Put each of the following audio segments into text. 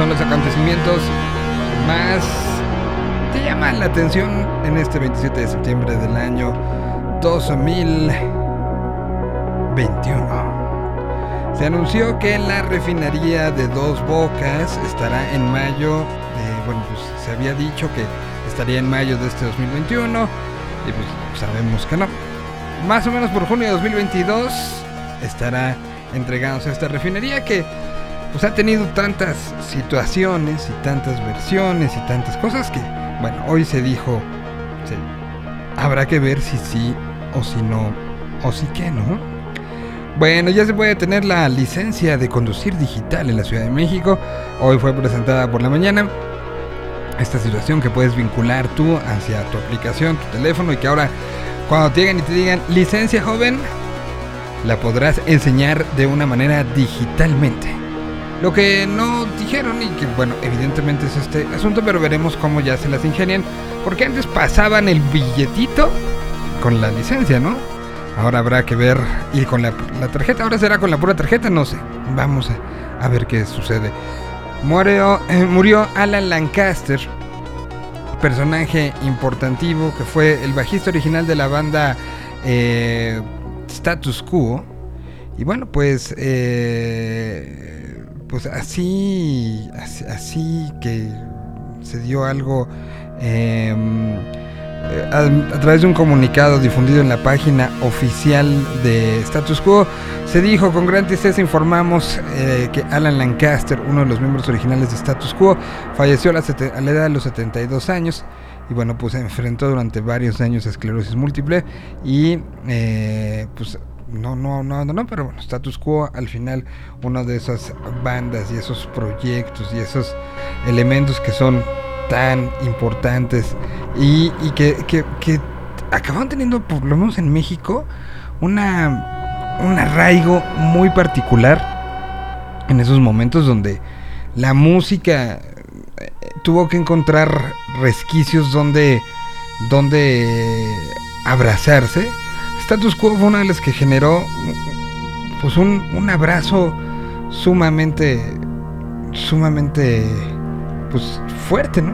son los acontecimientos más te llaman la atención en este 27 de septiembre del año 2021. Se anunció que la refinería de Dos Bocas estará en mayo, bueno, pues se había dicho que estaría en mayo de este 2021 y pues sabemos que no. Más o menos por junio de 2022 estará entregándose esta refinería que pues ha tenido tantas situaciones y tantas versiones y tantas cosas que, bueno, hoy se dijo, habrá que ver si sí o si no, o si qué, ¿no? Bueno, ya se puede tener la licencia de conducir digital en la Ciudad de México. Hoy fue presentada por la mañana esta situación que puedes vincular tú hacia tu aplicación, tu teléfono y que ahora cuando te lleguen y te digan licencia joven, la podrás enseñar de una manera digitalmente. Lo que no dijeron y que bueno, evidentemente es este asunto, pero veremos cómo ya se las ingenian, porque antes pasaban el billetito con la licencia, ¿no? Ahora habrá que ver y con la, tarjeta, ahora será con la pura tarjeta, no sé. Vamos a, ver qué sucede. Murió, eh, murió Alan Lancaster, personaje importantivo que fue el bajista original de la banda eh, Status Quo. Y bueno, pues eh, pues así, así, que se dio algo em, eh, a, través de un comunicado difundido en la página oficial de Status Quo, se dijo con gran tristeza informamos eh, que Alan Lancaster, uno de los miembros originales de Status Quo, falleció a la, a la edad de los 72 años y bueno, pues se enfrentó durante varios años a esclerosis múltiple y eh, pues no, no, no, no, pero bueno, Status Quo al final una de esas bandas y esos proyectos y esos elementos que son tan importantes y, que, que, que, acaban teniendo, por lo menos en México, una, un arraigo muy particular en esos momentos donde la música eh, tuvo que encontrar resquicios donde, donde abrazarse Status Quo fue una de las que generó pues un, un abrazo sumamente sumamente pues fuerte, ¿no?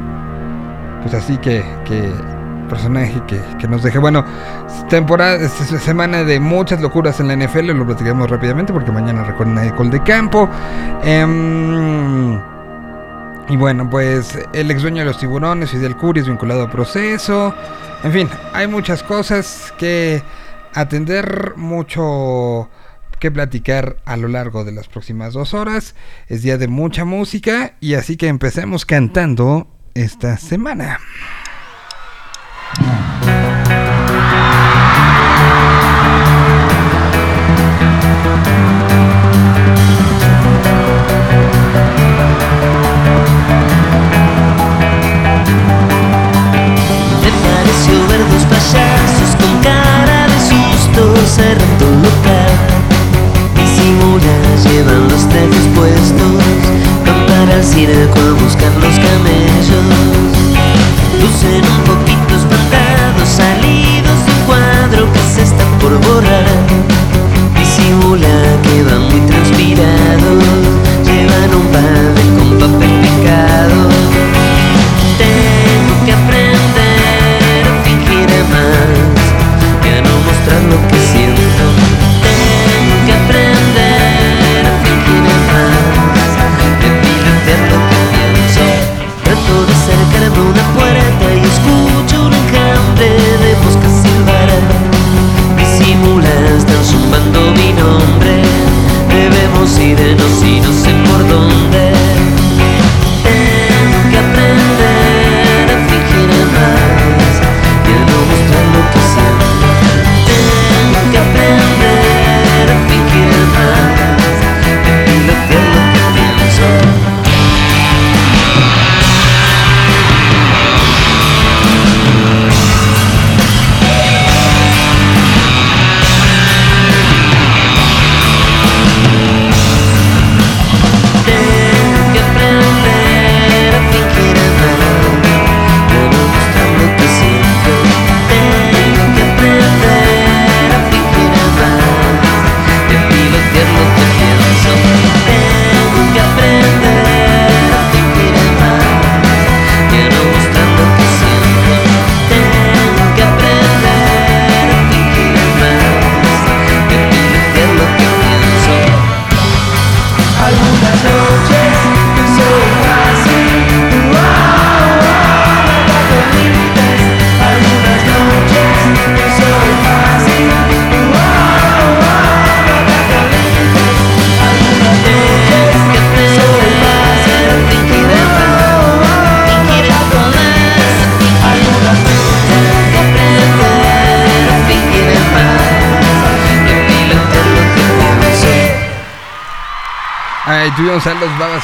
Pues así que, que personaje que, que nos deje. Bueno, temporada, semana de muchas locuras en la NFL, lo platicamos rápidamente porque mañana recuerden el gol de campo. Em, y bueno, pues el ex dueño de los tiburones, Fidel Curis, vinculado a proceso. En fin, hay muchas cosas que atender mucho que platicar a lo largo de las próximas dos horas. Es día de mucha música y así que empecemos cantando esta semana. Cerrando un local Disimulas, llevan los trajes puestos Van para el circo a buscar los camellos. Lucen un poquito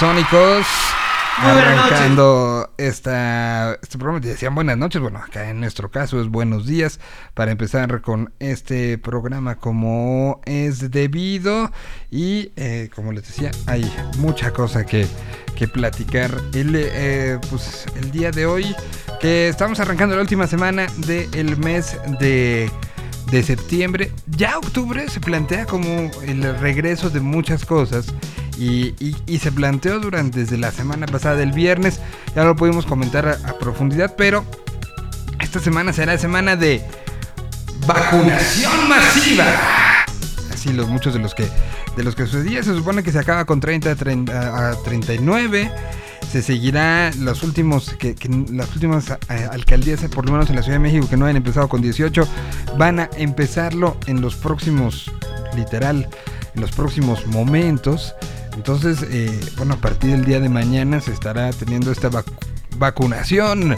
babasónicos. Muy arrancando esta, este programa. Te decían buenas noches. Bueno, acá en nuestro caso es buenos días. Para empezar con este programa como es debido. Y eh, como les decía, hay mucha cosa que, que platicar. El, eh, pues, el día de hoy, que estamos arrancando la última semana del mes de de septiembre. Ya octubre se plantea como el regreso de muchas cosas. Y, se planteó durante desde la semana pasada, el viernes. Ya lo pudimos comentar a, profundidad, pero esta semana será semana de vacunación masiva. Así los muchos de los que de los que sucedía se supone que se acaba con 30 30 a 39 se seguirá los últimos que, las últimas eh, alcaldías por lo menos en la Ciudad de México que no han empezado con 18 van a empezarlo en los próximos literal en los próximos momentos entonces eh, bueno a partir del día de mañana se estará teniendo esta vacu- vacunación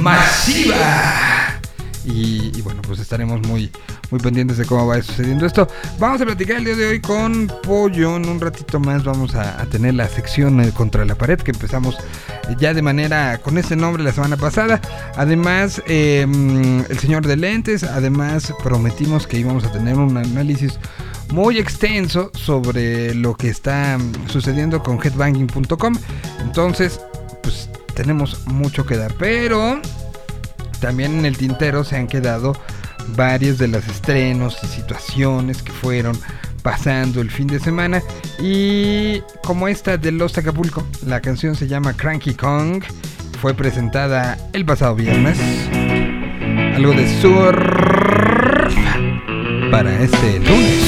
masiva y, bueno, pues estaremos muy, muy pendientes de cómo va sucediendo esto. Vamos a platicar el día de hoy con Pollo. En un ratito más vamos a, tener la sección eh, contra la pared que empezamos eh, ya de manera con ese nombre la semana pasada. Además, mm, el señor de lentes. Además, prometimos que íbamos a tener un análisis muy extenso sobre lo que está sucediendo con headbanging.com. Entonces, pues tenemos mucho que dar. Pero también en el tintero se han quedado varios de los estrenos y situaciones que fueron pasando el fin de semana y como esta de Los Acapulco, la canción se llama Cranky Kong, fue presentada el pasado viernes, algo de surf para este lunes.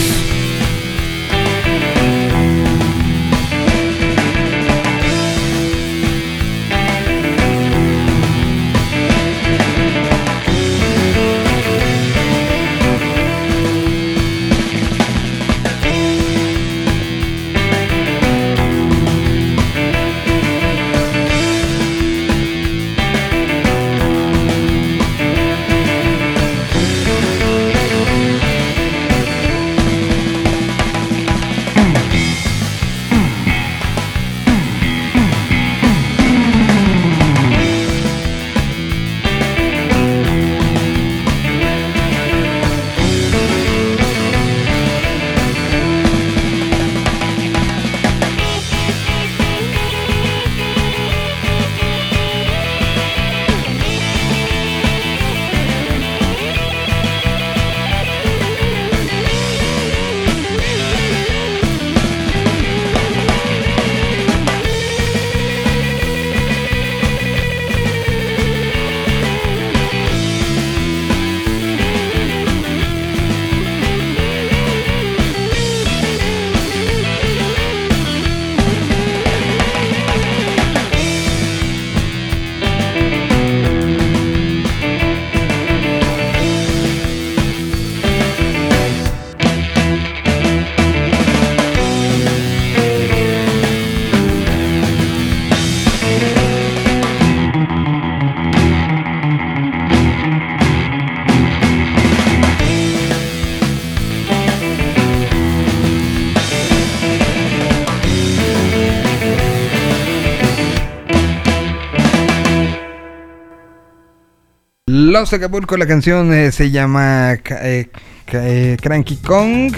Acapulco, la canción eh, se llama eh, eh, Cranky Kong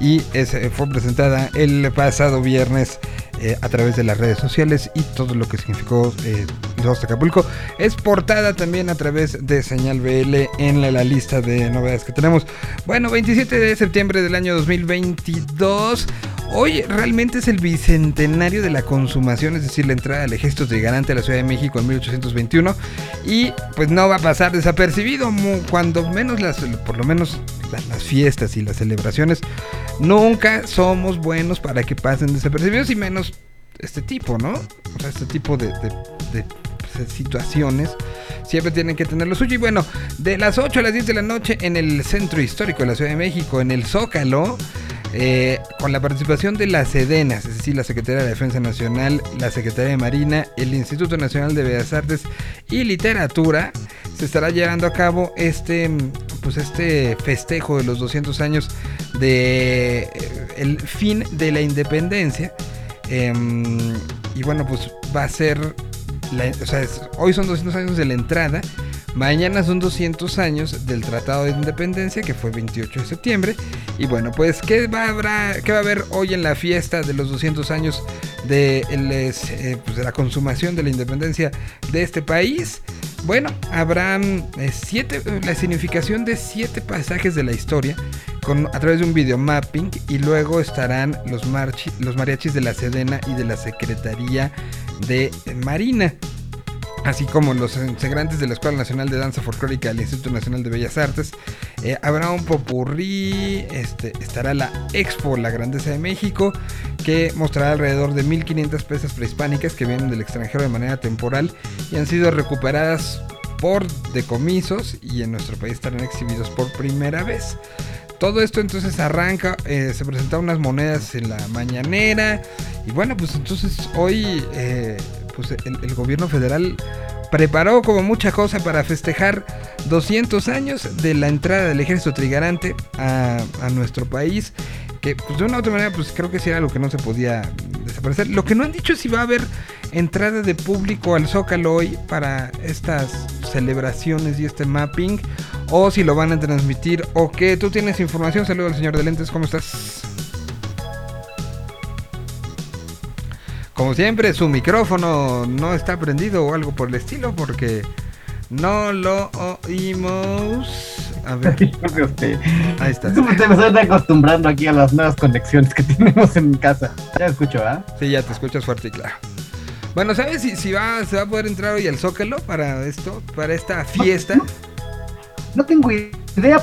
y fue presentada el pasado viernes a través de las redes sociales y todo lo que significó Los Acapulco. Es portada también a través de Señal BL en la, la lista de novedades que tenemos. Bueno, 27 de septiembre del año 2022. Hoy realmente es el bicentenario de la consumación, es decir, la entrada del ejército de garante a la Ciudad de México en 1821 y pues no va a pasar desapercibido, cuando menos las, por lo menos la- las fiestas y las celebraciones, nunca somos buenos para que pasen desapercibidos y menos este tipo, ¿no? O sea, este tipo de, pues, situaciones siempre tienen que tener lo suyo. Y bueno, de las 8 a las 10 de la noche en el Centro Histórico de la Ciudad de México, en el Zócalo, eh, con la participación de las SEDENAS, es decir, la Secretaría de Defensa Nacional, la Secretaría de Marina, el Instituto Nacional de Bellas Artes y Literatura, se estará llevando a cabo este, pues este festejo de los 200 años de eh, el fin de la independencia Em, y bueno, pues va a ser, o sea, hoy son 200 años de la entrada. Mañana son 200 años del Tratado de Independencia, que fue 28 de septiembre. Y bueno, pues, ¿qué va, qué va a haber hoy en la fiesta de los 200 años de, eh, pues, de la consumación de la independencia de este país? Bueno, habrá eh, siete, la significación de siete pasajes de la historia con, a través de un video mapping y luego estarán los, los mariachis de la Sedena y de la Secretaría de Marina así como los integrantes de la Escuela Nacional de Danza Folclórica del Instituto Nacional de Bellas Artes. Eh, habrá un popurrí, este, estará la Expo La Grandeza de México, que mostrará alrededor de 1500 piezas prehispánicas que vienen del extranjero de manera temporal y han sido recuperadas por decomisos y en nuestro país estarán exhibidos por primera vez. Todo esto entonces arranca, eh, se presentan unas monedas en la mañanera y bueno, pues entonces hoy eh, pues el, gobierno federal preparó como mucha cosa para festejar 200 años de la entrada del ejército trigarante a, nuestro país. Que pues de una u otra manera pues creo que sí era algo que no se podía desaparecer. Lo que no han dicho es si va a haber entrada de público al Zócalo hoy para estas celebraciones y este mapping. O si lo van a transmitir o que tú tienes información. Saludos al señor de lentes, ¿cómo estás? Como siempre, su micrófono no está prendido o algo por el estilo porque no lo oímos. A ver. Ahí está. Me estoy acostumbrando aquí a las nuevas conexiones que tenemos en casa. Ya escucho, ¿ah? Sí, ya te escuchas fuerte y claro. Bueno, ¿sabes si, si va, se va a poder entrar hoy al Zócalo para esto, para esta fiesta? no tengo idea,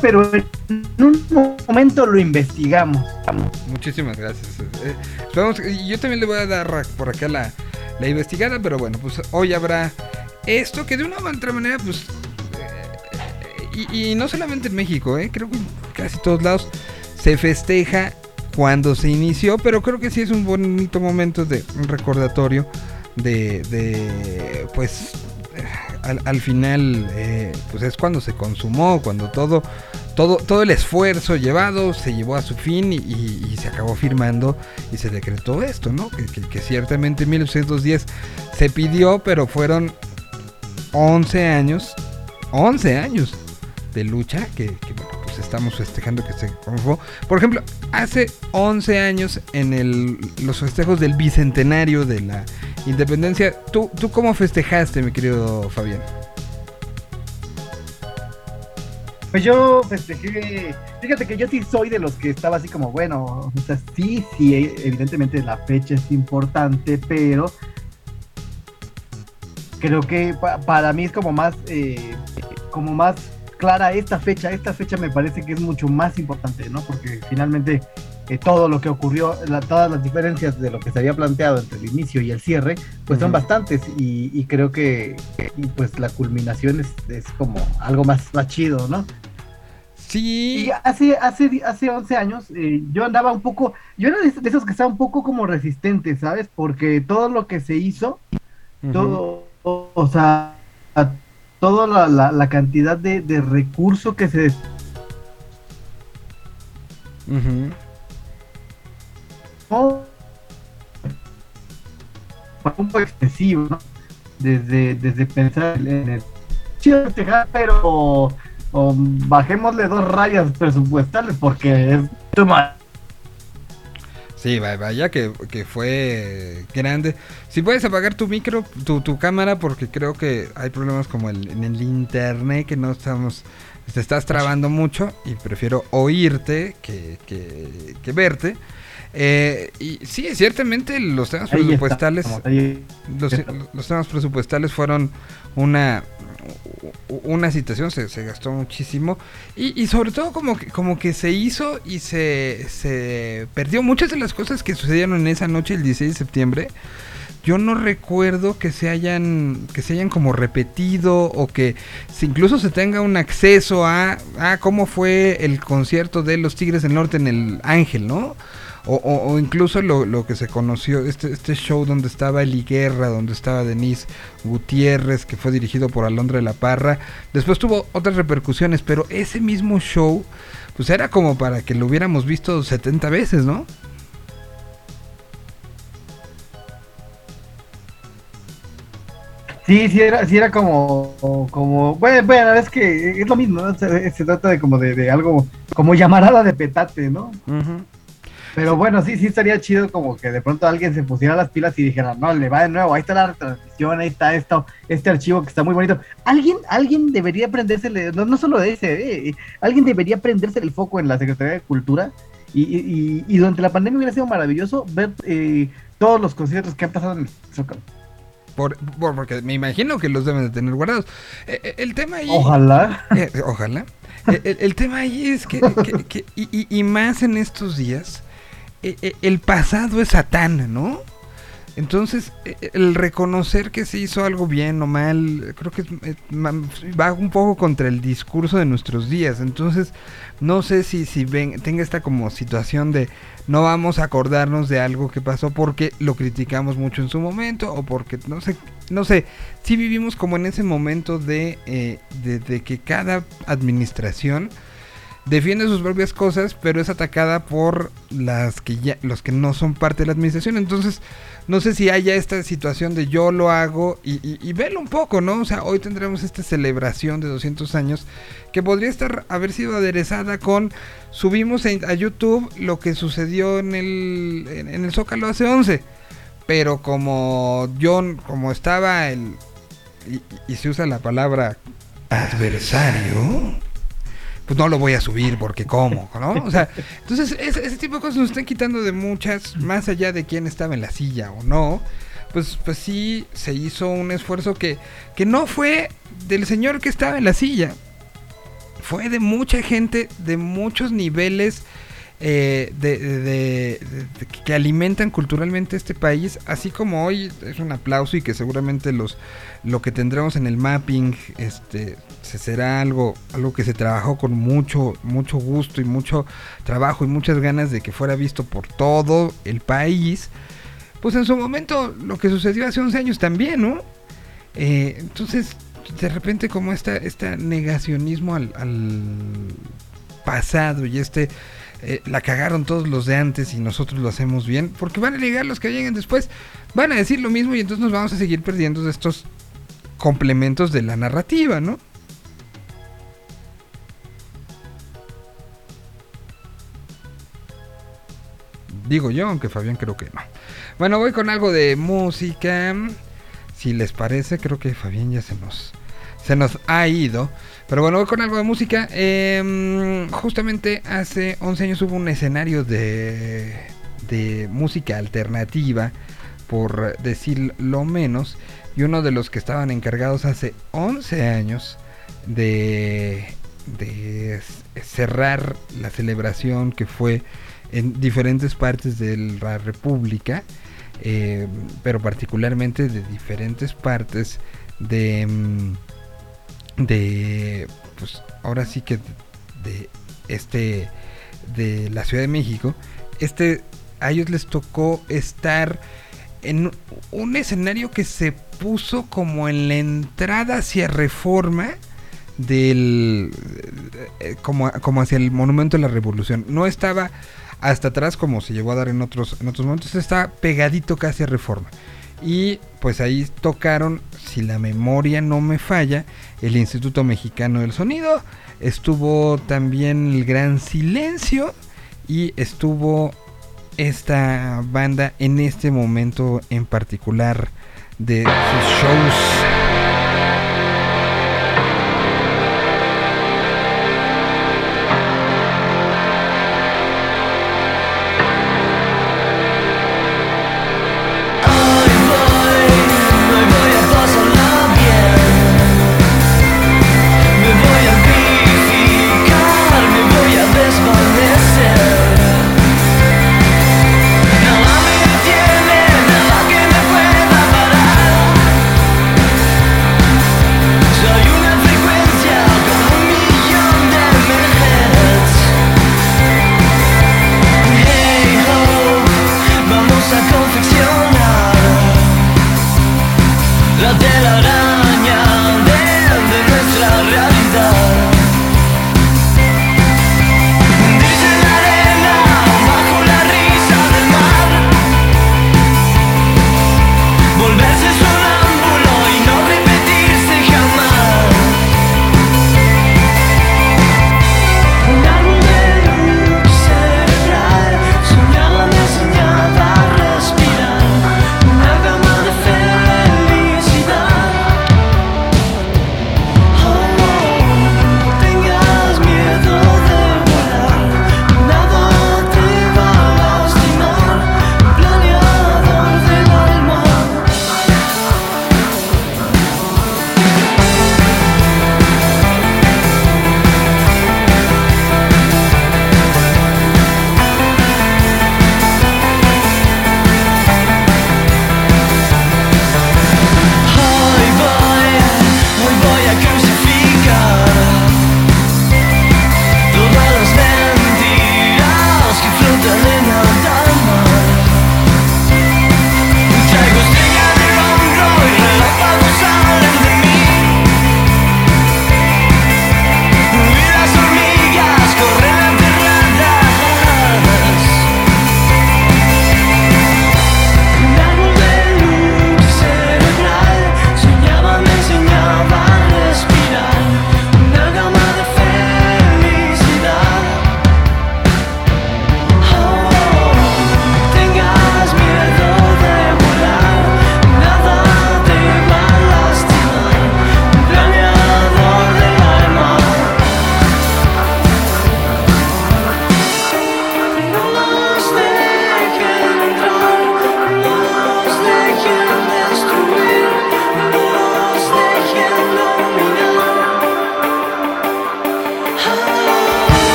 pero en un momento lo investigamos. Muchísimas gracias. Eh, yo también le voy a dar por acá la, la investigada, pero bueno, pues hoy habrá esto que de una u otra manera, pues... Eh, y, no solamente en México, eh, creo que en casi todos lados se festeja cuando se inició, pero creo que sí es un bonito momento de recordatorio de, de pues al, final eh, pues es cuando se consumó, cuando todo, todo, todo el esfuerzo llevado se llevó a su fin y, se acabó firmando y se decretó esto, ¿no? Que, ciertamente en 1910 se pidió, pero fueron 11 años, 11 años de lucha que, pues estamos festejando que se confirmó. Por ejemplo, hace 11 años en el, los festejos del bicentenario de la independencia, ¿tú, ¿tú cómo festejaste, mi querido Fabián? Pues yo festejé, fíjate que yo sí soy de los que estaba así como, bueno, o sea, sí, sí, evidentemente la fecha es importante, pero creo que para mí es como más, eh, como más clara esta fecha. Esta fecha me parece que es mucho más importante, ¿no? Porque finalmente eh, todo lo que ocurrió, todas las diferencias de lo que se había planteado entre el inicio y el cierre, pues son bastantes y, creo que pues la culminación es, como algo más, más chido, ¿no? Sí. Y hace, hace, hace 11 años eh, yo andaba un poco, yo era de, esos que estaba un poco como resistente, ¿sabes? Porque todo lo que se hizo, todo, o sea, toda la, la, cantidad de, de recursos que se... fue un poco excesivo, ¿no? Desde, desde pensar en el... pero o, bajémosle dos rayas presupuestales porque es Sí, vaya que, fue grande. Si puedes apagar tu micro, tu, tu cámara, porque creo que hay problemas como el, en el internet que no estamos... Te estás trabando mucho y prefiero oírte que, que, verte. Eh, y sí, ciertamente los temas presupuestales... los temas presupuestales fueron una, una situación, se, gastó muchísimo y, sobre todo como que, como que se hizo y se, se perdió muchas de las cosas que sucedieron en esa noche el 16 de septiembre. Yo no recuerdo que se hayan que se hayan como repetido o que incluso se tenga un acceso a, a cómo fue el concierto de los Tigres del Norte en el Ángel, ¿no? o, o, o incluso lo, lo, que se conoció, este, este show donde estaba Eli Guerra, donde estaba Denise Gutiérrez, que fue dirigido por Alondra de la Parra, después tuvo otras repercusiones, pero ese mismo show, pues era como para que lo hubiéramos visto 70 veces, ¿no? Sí, sí era, sí era como, como, bueno, bueno, es que es lo mismo, ¿no? se, trata de como de, de, algo, como llamarada de petate, ¿no? Uh. Pero bueno, sí, sí estaría chido como que de pronto alguien se pusiera las pilas y dijera, no, le va de nuevo, ahí está la retransmisión, ahí está esto, este archivo que está muy bonito. Alguien, alguien debería prendérsele, no, no solo de ese, eh, alguien debería prenderse el foco en la Secretaría de Cultura y, y, durante la pandemia hubiera sido maravilloso ver eh, todos los conciertos que han pasado en el Zócalo. Por, por- porque me imagino que los deben de tener guardados. Eh, eh, el tema ahí... Ojalá. Ojalá. El, el tema ahí es que, que- que- y, más en estos días, el pasado es Satán, ¿no? Entonces, eh, el reconocer que se hizo algo bien o mal, creo que va un poco contra el discurso de nuestros días. Entonces, no sé si, si ven, tenga esta como situación de no vamos a acordarnos de algo que pasó porque lo criticamos mucho en su momento o porque, no sé, no sé, sí vivimos como en ese momento de, eh, de que cada administración defiende sus propias cosas, pero es atacada por las que ya, los que no son parte de la administración. Entonces, no sé si haya esta situación de yo lo hago y, y, velo un poco, ¿no? O sea, hoy tendremos esta celebración de 200 años que podría estar haber sido aderezada con subimos a YouTube lo que sucedió en el en, el Zócalo hace 11. Pero como John, como estaba el y se usa la palabra adversario, pues no lo voy a subir porque cómo, ¿no? O sea, entonces ese, ese tipo de cosas nos están quitando de muchas, más allá de quién estaba en la silla o no. Pues, pues sí se hizo un esfuerzo que, que no fue del señor que estaba en la silla. Fue de mucha gente, de muchos niveles eh, de, de- de- que alimentan culturalmente este país. Así como hoy es un aplauso y que seguramente los lo que tendremos en el mapping este se será algo algo que se trabajó con mucho mucho gusto y mucho trabajo y muchas ganas de que fuera visto por todo el país pues en su momento lo que sucedió hace 11 años también no Eh, entonces de repente como esta este negacionismo al, al pasado y este eh, la cagaron todos los de antes y nosotros lo hacemos bien porque van a llegar los que lleguen después van a decir lo mismo y entonces nos vamos a seguir perdiendo de estos complementos de la narrativa, ¿no? Digo yo, aunque Fabián creo que no. Bueno, voy con algo de música. Si les parece, creo que Fabián ya se nos, se nos ha ido. Pero bueno, voy con algo de música. Eh, justamente hace 11 años hubo un escenario de, de música alternativa, por decir lo menos. Y uno de los que estaban encargados hace 11 años de, de cerrar la celebración que fue en diferentes partes de la República, eh, pero particularmente de diferentes partes de, mm, de, pues ahora sí que de este, de la Ciudad de México, este, a ellos les tocó estar en un escenario que se puso como en la entrada hacia Reforma del eh, como, como hacia el monumento de la revolución. No estaba hasta atrás como se llegó a dar en otros en otros momentos está pegadito casi a reforma y pues ahí tocaron si la memoria no me falla el Instituto Mexicano del Sonido. Estuvo también el Gran Silencio y estuvo esta banda en este momento en particular de sus shows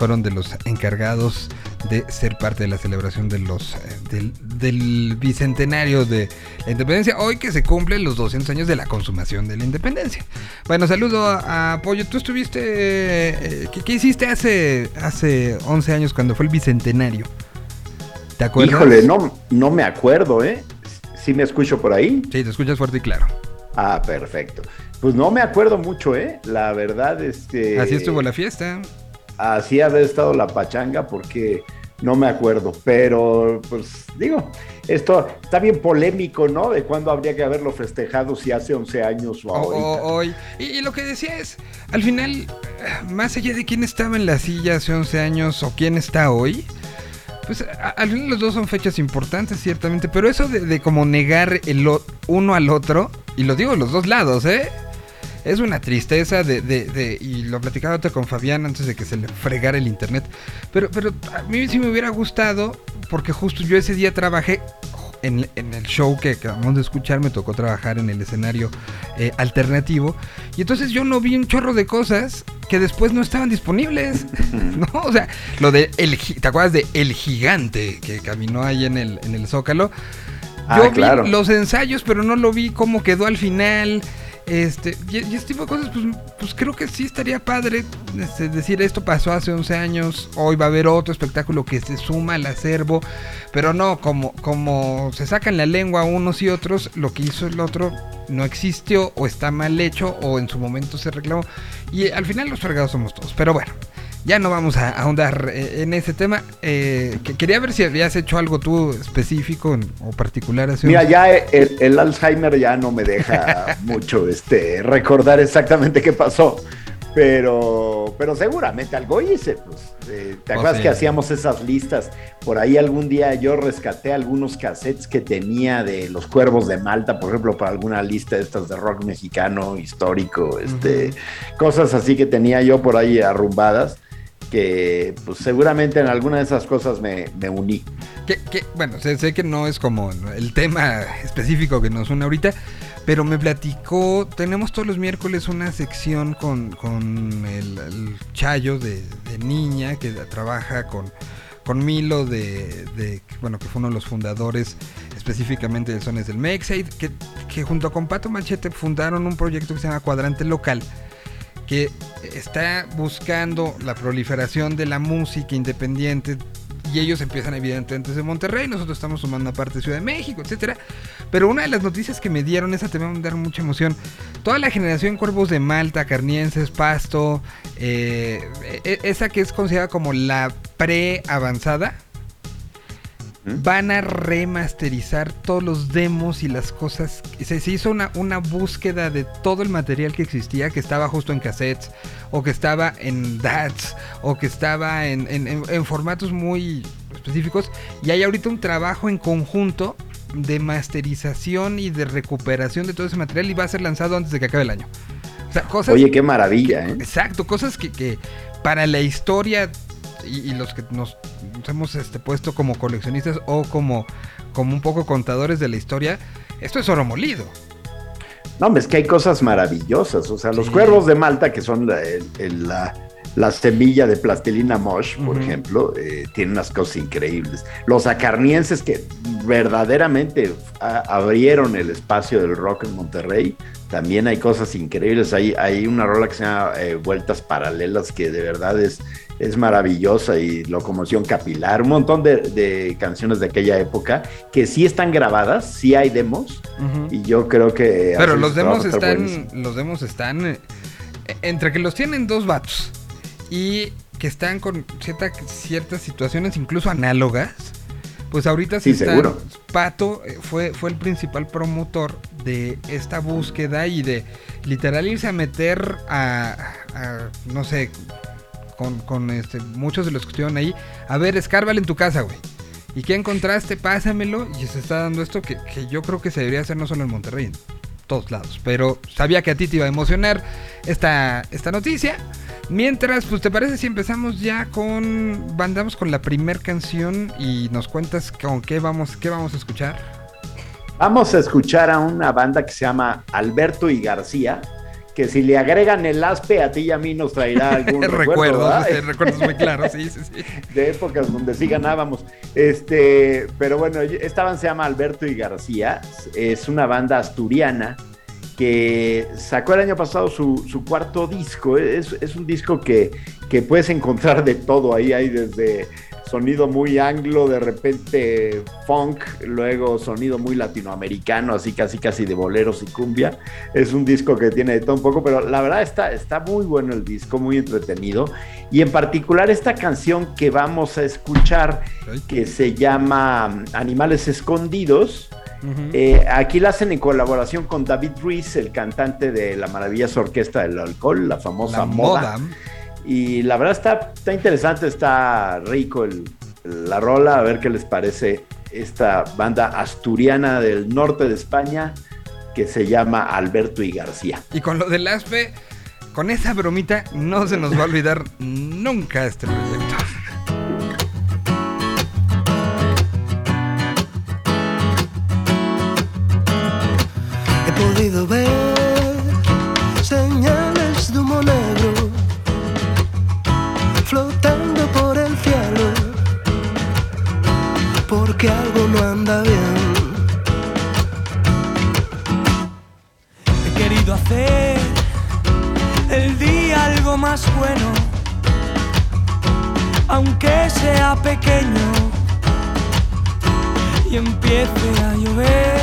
fueron de los encargados de ser parte de la celebración de los, eh, del, bicentenario de la independencia, hoy que se cumplen los 200 años de la consumación de la independencia. Bueno, saludo a, Pollo. ¿Tú estuviste, eh, ¿qué, hiciste hace, hace 11 años cuando fue el bicentenario? ¿Te acuerdas? Híjole, no, no me acuerdo, ¿eh? ¿Sí me escucho por ahí? Sí, te escuchas fuerte y claro. Ah, perfecto. Pues no me acuerdo mucho, ¿eh? La verdad, este... Así estuvo la fiesta así haber estado la pachanga porque no me acuerdo, pero pues digo, esto está bien polémico, ¿no? De cuándo habría que haberlo festejado, si hace 11 años o hoy. Y, lo que decía es, al final, más allá de quién estaba en la silla hace 11 años o quién está hoy, pues al final los dos son fechas importantes, ciertamente, pero eso de, de como negar el uno al otro, y lo digo los dos lados, ¿eh? Es una tristeza de, de, y lo platicaba ahorita con Fabián antes de que se le fregara el internet, pero, pero a mí sí me hubiera gustado, porque justo yo ese día trabajé en, el show que acabamos de escuchar, me tocó trabajar en el escenario eh, alternativo, y entonces yo no vi un chorro de cosas que después no estaban disponibles, ¿no? O sea, lo de, el, ¿te acuerdas de El Gigante que caminó ahí en el, en el Zócalo? Ah, yo vi los ensayos, pero no lo vi cómo quedó al final. Este, y, este tipo de cosas, pues, pues creo que sí estaría padre este, decir esto pasó hace 11 años, hoy va a haber otro espectáculo que se suma al acervo, pero no, como, como se sacan la lengua unos y otros, lo que hizo el otro no existió o está mal hecho o en su momento se reclamó y al final los fregados somos todos, pero bueno ya no vamos a ahondar eh, en ese tema. Eh, quería ver si habías hecho algo tú específico o particular. Mira, ya el, Alzheimer ya no me deja mucho este, recordar exactamente qué pasó. Pero, pero seguramente algo hice, pues. Eh, ¿Te acuerdas que hacíamos esas listas? Por ahí algún día yo rescaté algunos cassettes que tenía de los Cuervos de Malta, por ejemplo, para alguna lista de estas de rock mexicano histórico, este, cosas así que tenía yo por ahí arrumbadas que pues seguramente en alguna de esas cosas me, uní. Que, bueno, sé, que no es como el tema específico que nos une ahorita, pero me platicó, tenemos todos los miércoles una sección con, el, Chayo de, Niña, que trabaja con, con Milo, de, bueno, que fue uno de los fundadores específicamente de Sones del Mexade, que, que junto con Pato Machete fundaron un proyecto que se llama Cuadrante Local que está buscando la proliferación de la música independiente y ellos empiezan evidentemente desde Monterrey, nosotros estamos sumando aparte de Ciudad de México, etcétera. Pero una de las noticias que me dieron, esa te va a dar mucha emoción. Toda la generación Cuervos de Malta, Carnienses, Pasto, eh, e, esa que es considerada como la pre-avanzada, van a remasterizar todos los demos y las cosas. Se, se hizo una, una, búsqueda de todo el material que existía, que estaba justo en cassettes, o que estaba en DATs, o que estaba en, en, formatos muy específicos. Y hay ahorita un trabajo en conjunto de masterización y de recuperación de todo ese material y va a ser lanzado antes de que acabe el año. Oye, qué maravilla, ¿eh? Exacto, cosas que, que para la historia y, los que nos, hemos este, puesto como coleccionistas o como, como un poco contadores de la historia, esto es oro molido. No, es que hay cosas maravillosas. O sea, los cuervos de Malta, que son la, la, semilla de plastilina Mosh, por ejemplo, eh, tienen unas cosas increíbles. Los acarnienses que verdaderamente abrieron el espacio del rock en Monterrey, también hay cosas increíbles. Hay, hay una rola que se llama eh, Vueltas Paralelas, que de verdad es, es maravillosa y locomoción capilar, un montón de, canciones de aquella época que sí están grabadas, sí hay demos y yo creo que... Pero los demos están, los demos están eh, entre que los tienen dos vatos y que están con cierta, ciertas situaciones incluso análogas. Pues ahorita sí, seguro. Pato eh, fue, fue el principal promotor de esta búsqueda y de literal irse a meter a no sé, con, este, muchos de los que estuvieron ahí. A ver, escárbale en tu casa, güey. ¿Y qué encontraste? Pásamelo. Y se está dando esto que, yo creo que se debería hacer no solo en Monterrey, en todos lados. Pero sabía que a ti te iba a emocionar esta, esta noticia. Mientras, pues te parece si empezamos ya con. Bandamos con la primer canción y nos cuentas con qué vamos, qué vamos a escuchar. Vamos a escuchar a una banda que se llama Alberto y García, que si le agregan el aspe a ti y a mí nos traerá algún recuerdo. eh, recuerdos muy claros, sí, sí, sí. de épocas donde sí ganábamos. Este, pero bueno, esta banda se llama Alberto y García, es una banda asturiana que sacó el año pasado su, su cuarto disco. Es, es un disco que, que, puedes encontrar de todo ahí, hay desde sonido muy anglo, de repente funk, luego sonido muy latinoamericano, así casi casi de boleros y cumbia. Es un disco que tiene de todo un poco, pero la verdad está, está muy bueno el disco, muy entretenido. Y en particular esta canción que vamos a escuchar, que se llama Animales Escondidos. Uh -huh. eh, aquí la hacen en colaboración con David Ruiz, el cantante de la maravillosa orquesta del alcohol, la famosa la moda. moda. Y la verdad está, está interesante, está rico el, la rola, a ver qué les parece esta banda asturiana del norte de España que se llama Alberto y García. Y con lo del ASPE, con esa bromita no se nos va a olvidar nunca este proyecto. Más bueno, aunque sea pequeño y empiece a llover.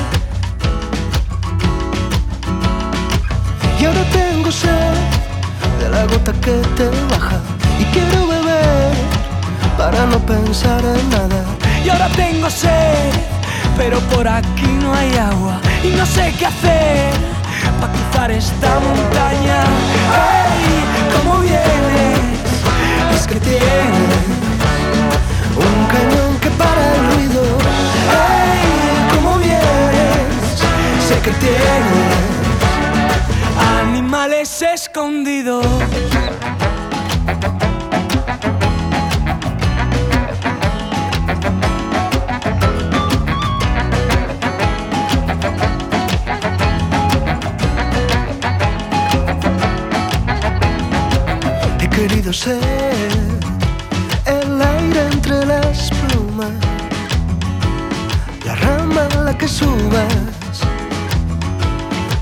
Y ahora tengo sed de la gota que te baja y quiero beber para no pensar en nada. Y ahora tengo sed, pero por aquí no hay agua y no sé qué hacer para cruzar esta montaña. ¡Ay! ¿Cómo vienes? Es que tiene un cañón que para el ruido. ¡Ay! ¿Cómo vienes? Sé que tiene animales escondidos. Querido ser el aire entre las plumas, la rama en la que subas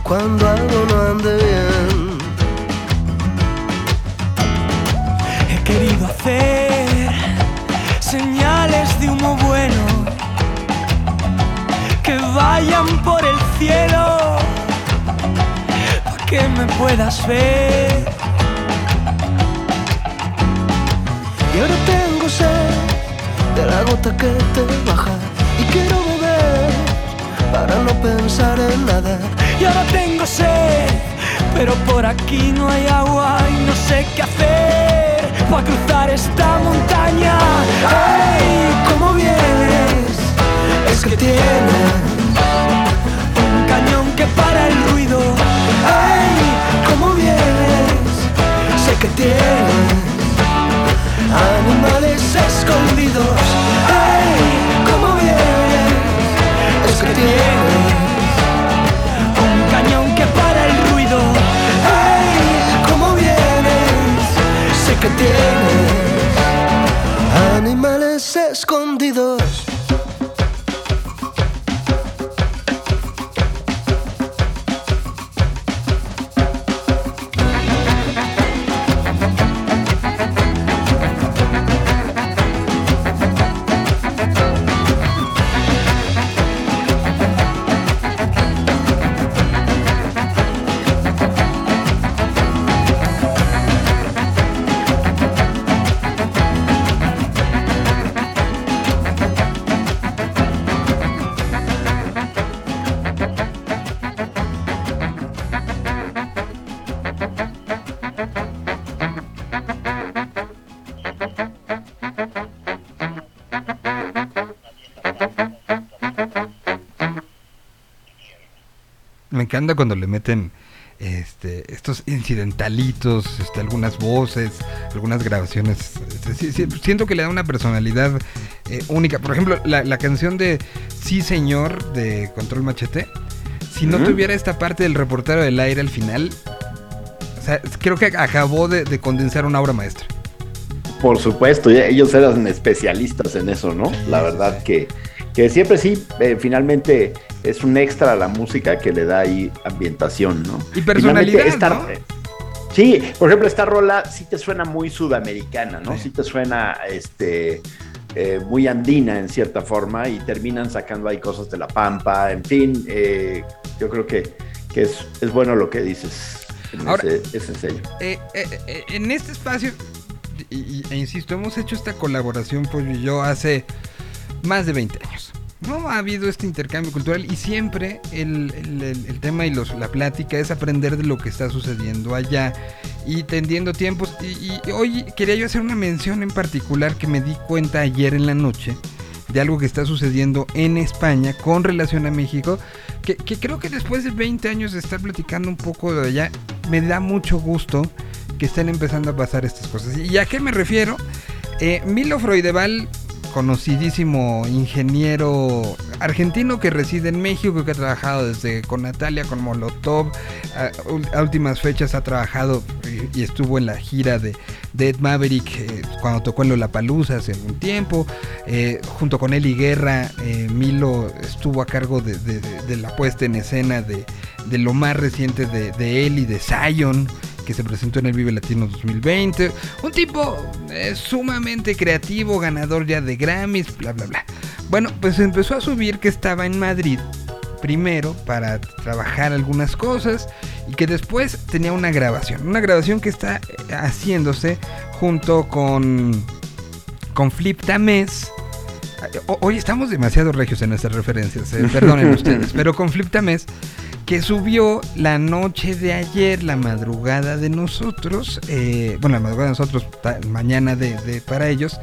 cuando algo no ande bien. He querido hacer señales de humo bueno que vayan por el cielo para que me puedas ver. Y ahora tengo sed de la gota que te baja y quiero beber para no pensar en nada. Y ahora tengo sed, pero por aquí no hay agua y no sé qué hacer para cruzar esta montaña. ¡Ay! ¿Cómo vienes? Es que tiene un cañón que para el ruido. ¡Ay! ¿Cómo vienes? Sé que tiene animales escondidos. ¡Ay! ¿Cómo vienes? Es que tiene un cañón que para el ruido. ¡Ay! ¿Cómo vienes? Sé que tiene animales escondidos. Encanta cuando le meten este, estos incidentalitos, este, algunas voces, algunas grabaciones. Este, siento que le da una personalidad eh, única. Por ejemplo, la, la canción de Sí Señor de Control Machete, si no tuviera esta parte del reportero del aire al final, o sea, creo que acabó de, de condensar una obra maestra. Por supuesto, ellos eran especialistas en eso, ¿no? La verdad que, que siempre sí, eh, finalmente es un extra a la música que le da ahí ambientación, ¿no? Y personalidad, esta- ¿no? Sí, por ejemplo, esta rola sí te suena muy sudamericana, ¿no? Sí. Sí, te suena este, eh, muy andina en cierta forma y terminan sacando ahí cosas de la pampa, en fin, eh, yo creo que, que es, es bueno lo que dices en Ahora- ese, ese sello. Eh, eh, en este espacio, y, y- e insisto, hemos hecho esta colaboración, y yo, hace más de 20 años. No ha habido este intercambio cultural y siempre el, el- tema y los, la plática es aprender de lo que está sucediendo allá y tendiendo tiempos. Y, y hoy quería yo hacer una mención en particular que me di cuenta ayer en la noche de algo que está sucediendo en España con relación a México, que, que creo que después de 20 años de estar platicando un poco de allá, me da mucho gusto que estén empezando a pasar estas cosas. ¿Y a qué me refiero? Eh, Milo Freudeval, conocidísimo ingeniero argentino que reside en México, que ha trabajado desde con Natalia, con Molotov, a, últimas fechas ha trabajado y, estuvo en la gira de, de Ed Maverick eh, cuando tocó en Lollapalooza hace algún tiempo, eh, junto con Eli Guerra, eh, Milo estuvo a cargo de, la puesta en escena de, de lo más reciente de, de él y de Zion, que se presentó en el Vive Latino 2020. Un tipo eh, sumamente creativo, ganador ya de Grammys, bla, bla, bla. Bueno, pues empezó a subir que estaba en Madrid primero para trabajar algunas cosas y que después tenía una grabación. Una grabación que está eh, haciéndose junto con, con Flip Tamés. Hoy estamos demasiado regios en nuestras referencias, eh, perdonen ustedes, pero con Flip Tamés, que subió la noche de ayer, la madrugada de nosotros, eh, bueno, la madrugada de nosotros, mañana de- para ellos,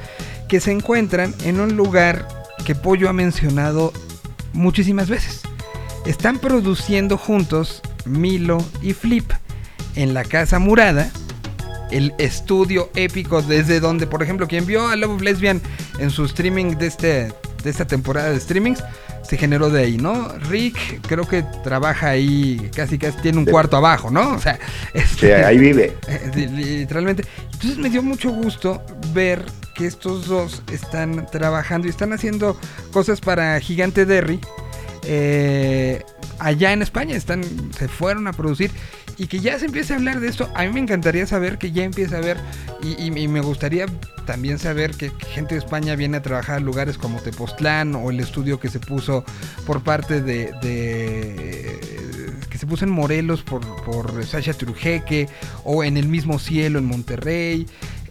que se encuentran en un lugar que Pollo ha mencionado muchísimas veces. Están produciendo juntos Milo y Flip en la Casa Murada, el estudio épico desde donde, por ejemplo, quien vio a Love of Lesbian en su streaming de, este, de esta temporada de streamings, se generó de ahí, ¿no? Rick creo que trabaja ahí, casi casi tiene un cuarto abajo, ¿no? O sea, Sí, este, ahí vive. eh, li- literalmente. Entonces me dio mucho gusto ver que estos dos están trabajando y están haciendo cosas para Gigante Derry. eh, allá en España están, se fueron a producir y que ya se empiece a hablar de esto. A mí me encantaría saber que ya empieza a ver y, me gustaría también saber que, gente de España viene a trabajar a lugares como Tepoztlán o el estudio que se puso por parte de, de- que se puso en Morelos por, por Sasha Trujeque o en el mismo cielo en Monterrey.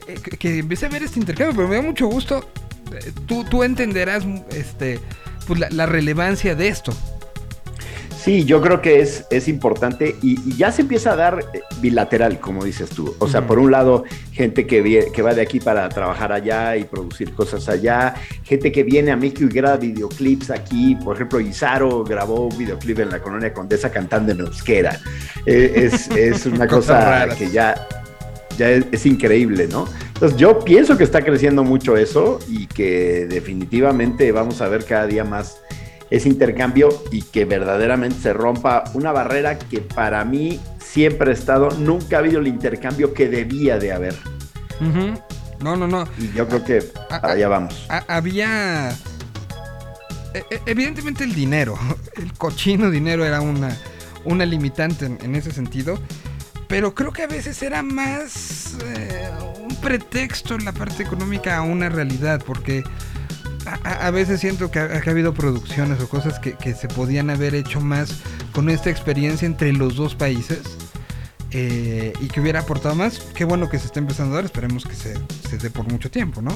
eh, que, que empiece a ver este intercambio, pero me da mucho gusto. eh, Tú, tú entenderás este, pues, la, la relevancia de esto. Sí, yo creo que es, es importante y, y ya se empieza a dar eh, bilateral, como dices tú. O sea, por un lado, gente que, que va de aquí para trabajar allá y producir cosas allá, gente que viene a México y graba videoclips aquí. Por ejemplo, Izaro grabó un videoclip en la colonia Condesa cantando en euskera. Eh, es, es una cosa que ya, ya es, es increíble, ¿no? Entonces, yo pienso que está creciendo mucho eso y que definitivamente vamos a ver cada día más ese intercambio y que verdaderamente se rompa una barrera que para mí siempre ha estado, nunca ha habido el intercambio que debía de haber. No, no, no. Y yo creo que para allá vamos. Ha- había e- e- evidentemente el dinero el cochino dinero era una una limitante en, en ese sentido pero creo que a veces era más eh, un pretexto en la parte económica a una realidad porque a, veces siento que ha, habido producciones o cosas que, se podían haber hecho más con esta experiencia entre los dos países eh, y que hubiera aportado más. Qué bueno que se está empezando a dar, esperemos que se, se dé por mucho tiempo, ¿no?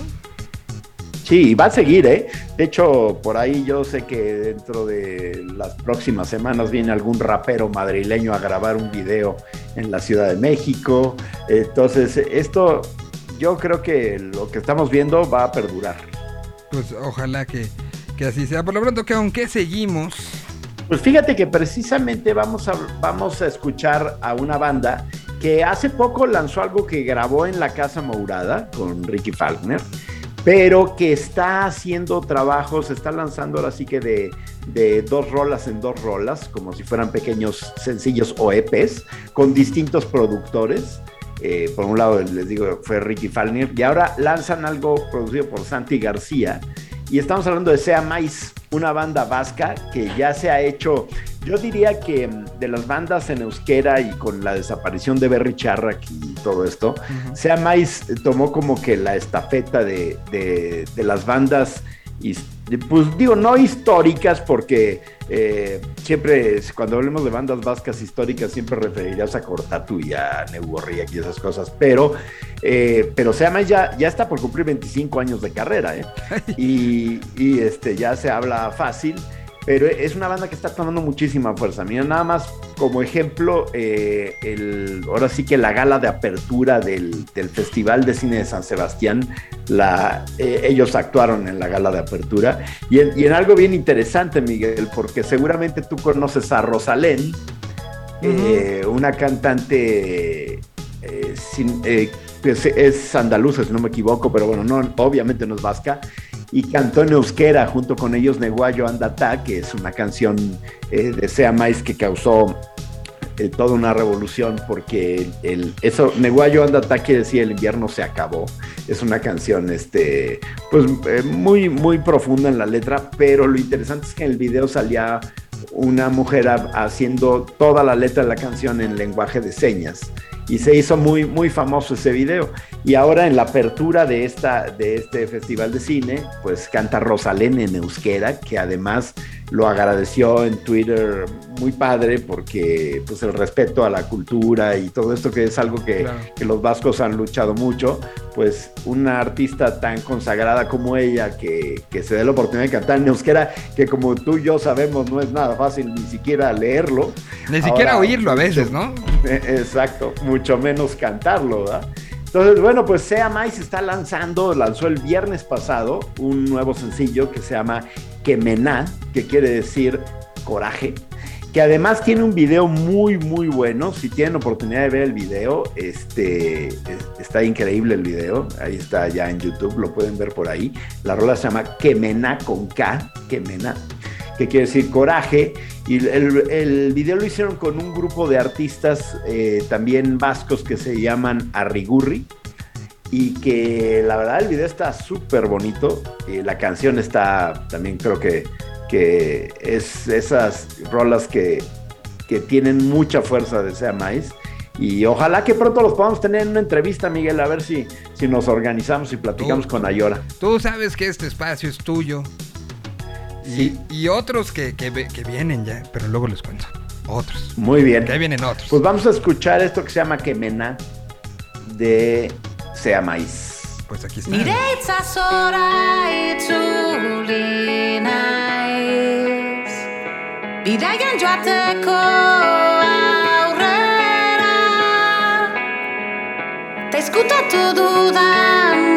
Sí, va a seguir, ¿eh? De hecho, por ahí yo sé que dentro de las próximas semanas viene algún rapero madrileño a grabar un video en la Ciudad de México. Entonces, esto yo creo que lo que estamos viendo va a perdurar. Pues ojalá que, que así sea. Por lo pronto, que aunque seguimos. Pues fíjate que precisamente vamos a, vamos a escuchar a una banda que hace poco lanzó algo que grabó en la Casa Mourada con Ricky Falkner. pero que está haciendo trabajos, está lanzando ahora sí que de, de dos rolas en dos rolas, como si fueran pequeños sencillos o EPs, con distintos productores. Eh, por un lado, les digo, fue Ricky Falner, y ahora lanzan algo producido por Santi García, y estamos hablando de Sea Mais, una banda vasca que ya se ha hecho, yo diría que mm, de las bandas en euskera y con la desaparición de Berry Charrack y todo esto, Sea Mais tomó como que la estafeta de, de, de las bandas pues digo, no históricas, porque eh, siempre, cuando hablemos de bandas vascas históricas, siempre referirías a Cortatu y a Neuborriak y esas cosas, pero, eh, pero Seama ya, ya está por cumplir 25 años de carrera, ¿eh? y, y este, ya se habla fácil pero es una banda que está tomando muchísima fuerza. Mira, nada más como ejemplo, eh, el, ahora sí que la gala de apertura del, Festival de Cine de San Sebastián, la, eh, ellos actuaron en la gala de apertura. Y en, algo bien interesante, Miguel, porque seguramente tú conoces a Rosalén, eh, una cantante sin, es, es, andaluza, si no me equivoco, pero bueno, no, obviamente no es vasca y cantó en euskera junto con ellos Neguayo Andata, que es una canción eh, de Sea Mais que causó eh, toda una revolución porque el, eso, Neguayo Andata quiere decir el invierno se acabó. Es una canción este, pues, eh, muy, muy profunda en la letra, pero lo interesante es que en el video salía una mujer haciendo toda la letra de la canción en lenguaje de señas y se hizo muy, muy famoso ese video. Y ahora en la apertura de, esta, de este festival de cine, pues canta Rosalén en euskera, que además lo agradeció en Twitter muy padre porque pues el respeto a la cultura y todo esto que es algo que, que los vascos han luchado mucho, pues una artista tan consagrada como ella que, que, se dé la oportunidad de cantar en euskera, que como tú y yo sabemos no es nada fácil ni siquiera leerlo. Ni siquiera oírlo a veces, ¿no? Exacto, mucho menos cantarlo, ¿verdad? Entonces, bueno, pues Sea Mais está lanzando, lanzó el viernes pasado un nuevo sencillo que se llama Kemená, que quiere decir coraje, que además tiene un video muy, muy bueno. Si tienen oportunidad de ver el video, este, está increíble el video. Ahí está ya en YouTube, lo pueden ver por ahí. La rola se llama Kemená con K, Kemená, que quiere decir coraje. Y el, el, video lo hicieron con un grupo de artistas eh, también vascos que se llaman Arrigurri y que la verdad el video está súper bonito. Y la canción está también creo que, que es esas rolas que, que tienen mucha fuerza de Sea Mais. Y ojalá que pronto los podamos tener en una entrevista, Miguel, a ver si, si nos organizamos y platicamos con Ayora. Tú sabes que este espacio es tuyo. Y, y otros que, que, que, vienen ya, pero luego les cuento. Otros. Muy bien. Que vienen otros. Pues vamos a escuchar esto que se llama Quemena de sea maíz. Pues aquí está. Bidaian joateko aurrera Ta izkutatu dudan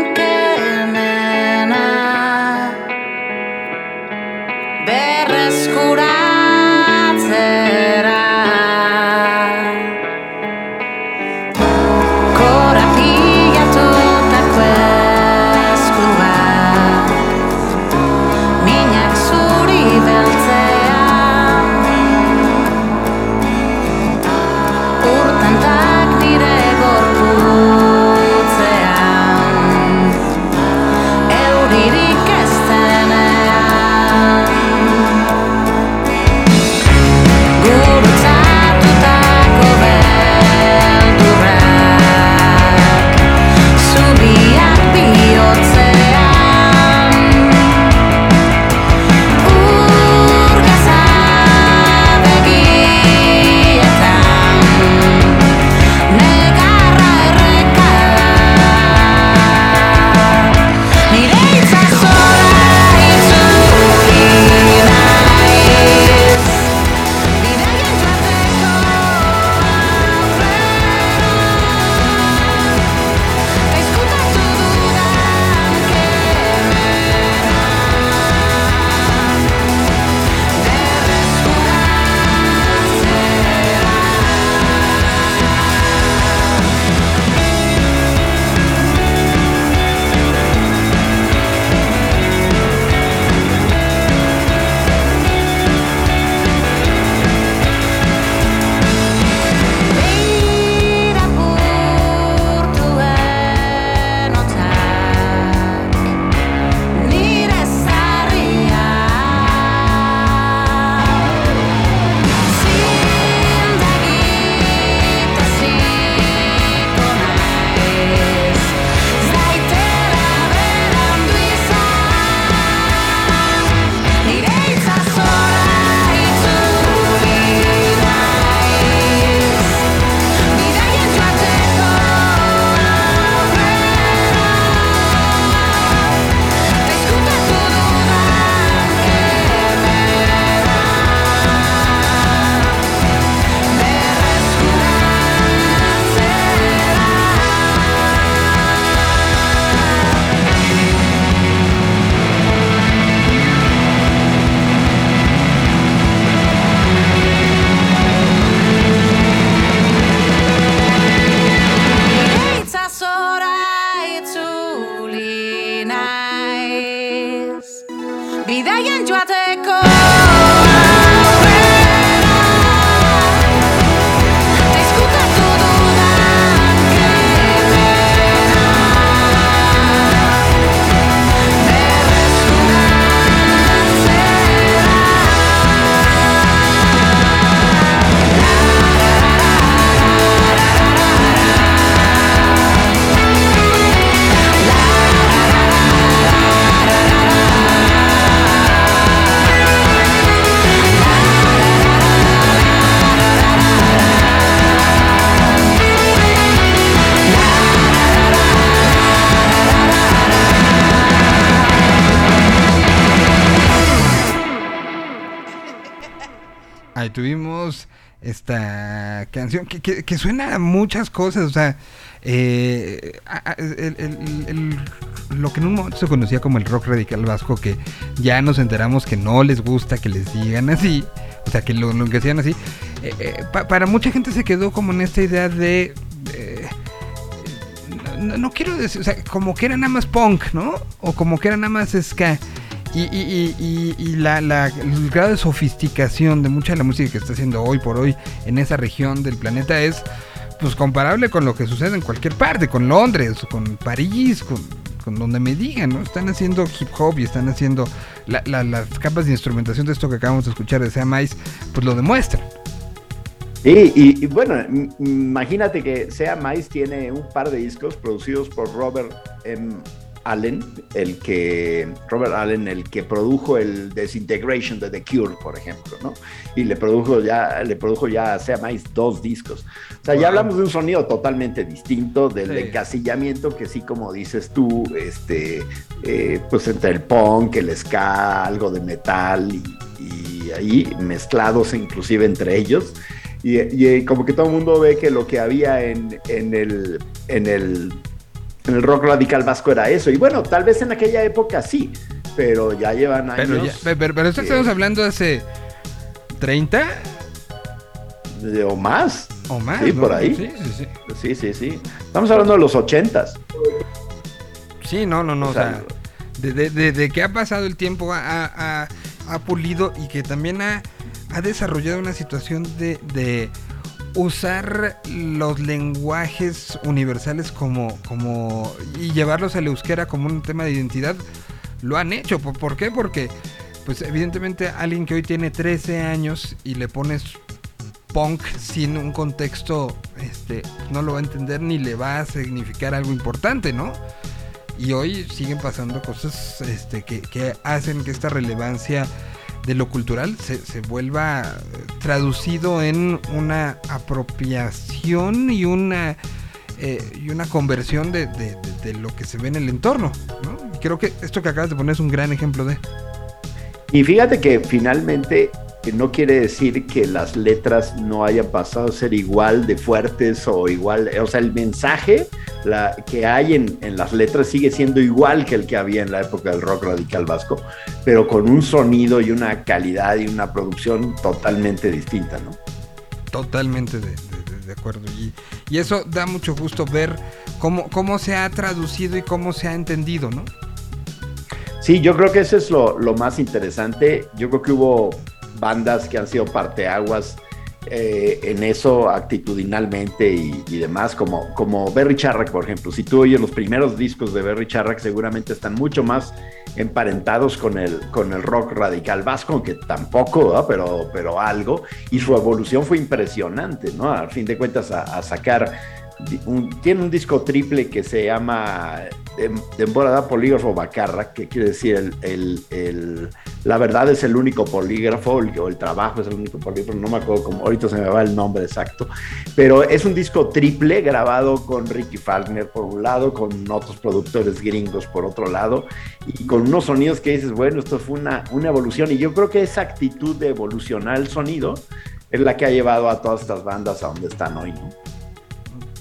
canción que, suena a muchas cosas, o sea, eh, lo que en un momento se conocía como el rock radical vasco, que ya nos enteramos que no les gusta que les digan así, o sea, que lo, lo que hacían así, eh, eh, pa- para mucha gente se quedó como en esta idea de... no, no quiero decir, o sea, como que era nada más punk, ¿no? O como que era nada más ska. Y, y- y- y- la, la- el grado de sofisticación de mucha de la música que está haciendo hoy por hoy en esa región del planeta es pues comparable con lo que sucede en cualquier parte, con Londres, con París, con, donde me digan, ¿no? Están haciendo hip hop y están haciendo la- la- las capas de instrumentación de esto que acabamos de escuchar de Sea Mais, pues lo demuestran. Y, y bueno, imagínate que Sea Mais tiene un par de discos producidos por Robert M. Allen, el que Robert Allen, el que produjo el Desintegration de The Cure, por ejemplo, ¿no? Y le produjo ya, le produjo ya a Sea Mais dos discos. O sea, ya hablamos de un sonido totalmente distinto, del Sí. encasillamiento que sí, como dices tú, este, eh, pues entre el punk, el ska, algo de metal y, y ahí mezclados inclusive entre ellos. Y, y, eh, como que todo el mundo ve que lo que había en, en el, en, el, en el rock radical vasco era eso. Y bueno, tal vez en aquella época sí, pero ya llevan años Pero, ya, pero, pero esto que estamos hablando hace 30 de- o más. o más. Sí, ¿no? por ahí. Sí, sí, sí. Sí, sí, sí. Estamos hablando de los ochentas. Sí, no, no, no. O O sea, sea, de, de- de- de que ha pasado el tiempo, ha, ha- ha- ha pulido y que también ha, ha desarrollado una situación de, de usar los lenguajes universales como, como y llevarlos al euskera como un tema de identidad, lo han hecho. ¿Por, qué? Porque, pues evidentemente alguien que hoy tiene 13 años y le pones punk sin un contexto, este, no lo va a entender ni le va a significar algo importante, ¿no? Y hoy siguen pasando cosas este, que, que hacen que esta relevancia de lo cultural se, se vuelva eh, traducido en una apropiación y una eh, y una conversión de, de- lo que se ve en el entorno. ¿no? Creo que esto que acabas de poner es un gran ejemplo de. Y fíjate que finalmente que no quiere decir que las letras no hayan pasado a ser igual de fuertes o igual, o sea, el mensaje la, que hay en, en las letras sigue siendo igual que el que había en la época del rock radical vasco, pero con un sonido y una calidad y una producción totalmente distinta, ¿no? Totalmente de, de- de- de acuerdo. Y, y eso da mucho gusto ver cómo, cómo se ha traducido y cómo se ha entendido, ¿no? Sí, yo creo que eso es lo, lo más interesante. Yo creo que hubo bandas que han sido parteaguas eh, en eso actitudinalmente y, demás, como, como Berry Charrack, por ejemplo. Si tú oyes los primeros discos de Berry Charrack, seguramente están mucho más emparentados con el, con el rock radical vasco, aunque tampoco, pero, pero algo. Y su evolución fue impresionante, ¿no? Al fin de cuentas, a sacar. Tiene un disco triple que se llama Tem- Temporada Polígrafo Bacarra, que quiere decir la verdad es el único polígrafo, o el trabajo es el único polígrafo, no me acuerdo cómo, ahorita se me va el nombre exacto, pero es un disco triple grabado con Ricky Falkner por un lado, con otros productores gringos por otro lado, y con unos sonidos que dices, bueno, esto fue una, una evolución, y yo creo que esa actitud de evolucionar el sonido es la que ha llevado a todas estas bandas a donde están hoy, ¿no?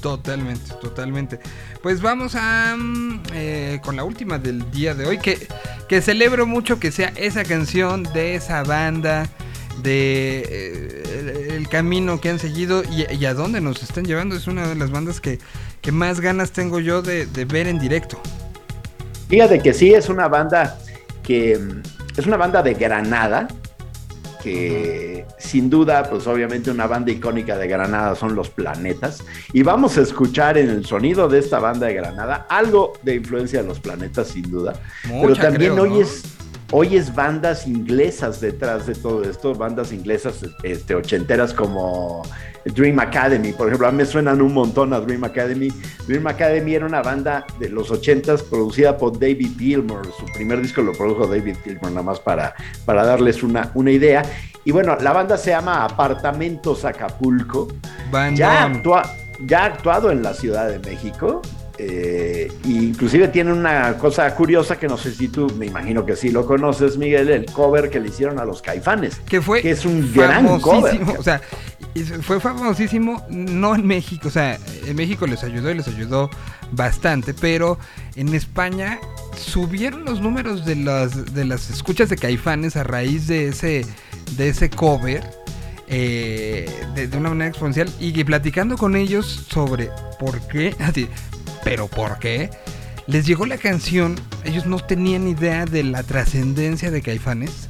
Totalmente, totalmente. Pues vamos a mm, eh, con la última del día de hoy, que, que celebro mucho que sea esa canción de esa banda, de eh, el, camino que han seguido y, y a dónde nos están llevando. Es una de las bandas que, que más ganas tengo yo de, de ver en directo. Fíjate que sí, es una banda que mm, es una banda de Granada, que sin duda, pues obviamente una banda icónica de Granada son los planetas. Y vamos a escuchar en el sonido de esta banda de Granada algo de influencia de los planetas, sin duda. Pero también creo, ¿no? oyes, oyes bandas inglesas detrás de todo esto, bandas inglesas este, ochenteras como Dream Academy, por ejemplo, a mí me suenan un montón a Dream Academy. Dream Academy era una banda de los ochentas producida por David Gilmour, su primer disco lo produjo David Gilmour, nada más para, para darles una, una idea. Y bueno, la banda se llama Apartamentos Acapulco, ya, actua- ya ha actuado en la Ciudad de México eh, y inclusive tiene una cosa curiosa que no sé si tú, me imagino que sí lo conoces, Miguel, el cover que le hicieron a los Caifanes. que fue que es un gran cover. o sea, y fue famosísimo no en México, o sea, en México les ayudó y les ayudó bastante, pero en España subieron los números de las de las escuchas de Caifanes a raíz de ese de ese cover eh, de, de una manera exponencial y platicando con ellos sobre por qué, así, pero por qué les llegó la canción, ellos no tenían idea de la trascendencia de Caifanes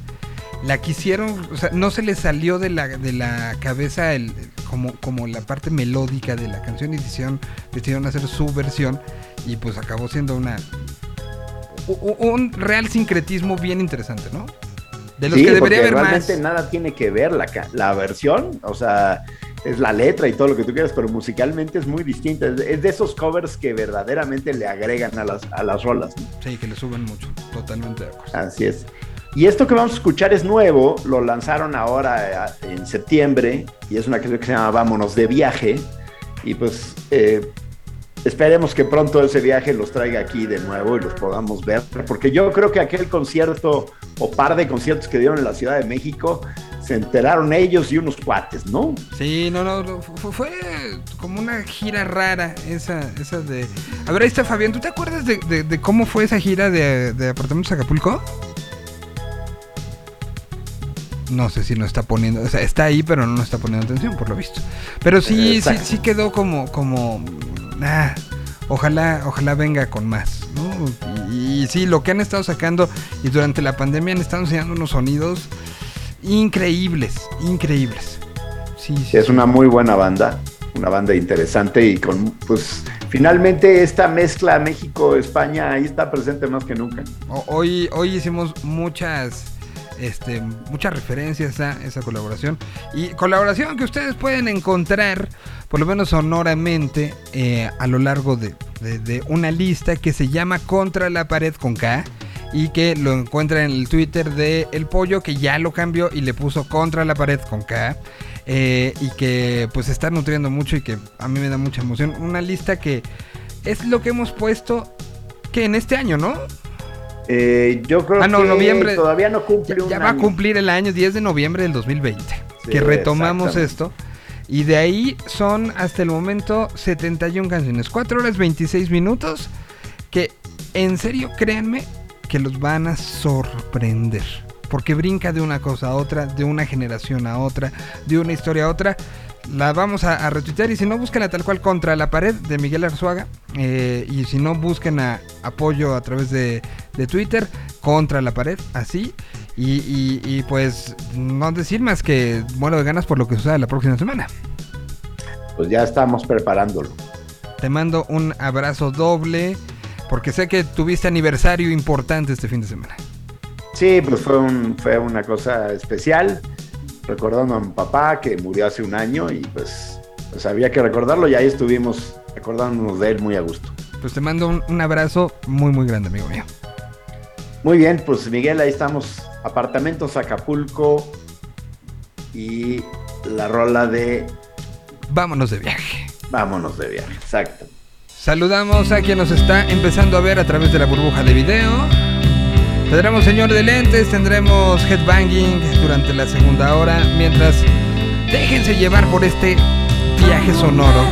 la quisieron, o sea, no se les salió de la, de la cabeza el, como, como la parte melódica de la canción y decidieron, decidieron hacer su versión y pues acabó siendo una un real sincretismo bien interesante, ¿no? De los Sí, que debería haber realmente más. nada tiene que ver la, la versión, o sea, es la letra y todo lo que tú quieras, pero musicalmente es muy distinta. Es, de esos covers que verdaderamente le agregan a las, a las rolas. ¿no? Sí, que le suben mucho, totalmente de acuerdo. Así es. Y esto que vamos a escuchar es nuevo, lo lanzaron ahora eh, en septiembre y es una canción que se llama Vámonos de viaje. Y pues eh, esperemos que pronto ese viaje los traiga aquí de nuevo y los podamos ver, porque yo creo que aquel concierto o par de conciertos que dieron en la Ciudad de México se enteraron ellos y unos cuates, ¿no? Sí, no, no, no, fu- fue, como una gira rara esa, esa de... A ver, ahí está Fabián, ¿tú te acuerdas de, de- de cómo fue esa gira de, de Apartamentos Acapulco? No sé si no está poniendo, o sea, está ahí, pero no nos está poniendo atención, por lo visto. Pero sí, sí, sí quedó como, como, ah, ojalá, ojalá venga con más, ¿no? Y, y sí, lo que han estado sacando y durante la pandemia han estado enseñando unos sonidos increíbles, increíbles. Sí, sí, Es una muy buena banda, una banda interesante y con, pues, finalmente esta mezcla México-España ahí está presente más que nunca. Hoy, hoy hicimos muchas, este, muchas referencias a esa colaboración. Y colaboración que ustedes pueden encontrar, por lo menos sonoramente, eh, a lo largo de, de- de una lista que se llama Contra la pared con K. Y que lo encuentra en el Twitter de El Pollo, que ya lo cambió y le puso Contra la pared con K. eh, y que pues está nutriendo mucho y que a mí me da mucha emoción. Una lista que es lo que hemos puesto que en este año, ¿no? Eh, yo creo Ah, no, que noviembre. todavía no cumple Ya, un ya va a cumplir el año 10 de noviembre del 2020. Sí, que retomamos esto. Y de ahí son hasta el momento 71 canciones. 4 horas 26 minutos. Que en serio, créanme, que los van a sorprender. Porque brinca de una cosa a otra, de una generación a otra, de una historia a otra. La vamos a, a retuitear y si no, búsquenla tal cual contra la pared de Miguel Arzuaga. Eh, y si no, busquen a apoyo a través de, de Twitter contra la pared, así. Y, y- y, pues no decir más que muero de ganas por lo que suceda la próxima semana. Pues ya estamos preparándolo. Te mando un abrazo doble porque sé que tuviste aniversario importante este fin de semana. Sí, pues fue, un, fue una cosa especial, recordando a mi papá que murió hace un año y pues, pues había que recordarlo y ahí estuvimos acordándonos de él muy a gusto. Pues te mando un, un abrazo muy muy grande, amigo mío. Muy bien, pues Miguel, ahí estamos. Apartamentos Acapulco y la rola de Vámonos de viaje. Vámonos de viaje. Exacto. Saludamos a quien nos está empezando a ver a través de la burbuja de video. Tendremos señor de lentes, tendremos headbanging durante la segunda hora. Mientras, déjense llevar por este viaje sonoro.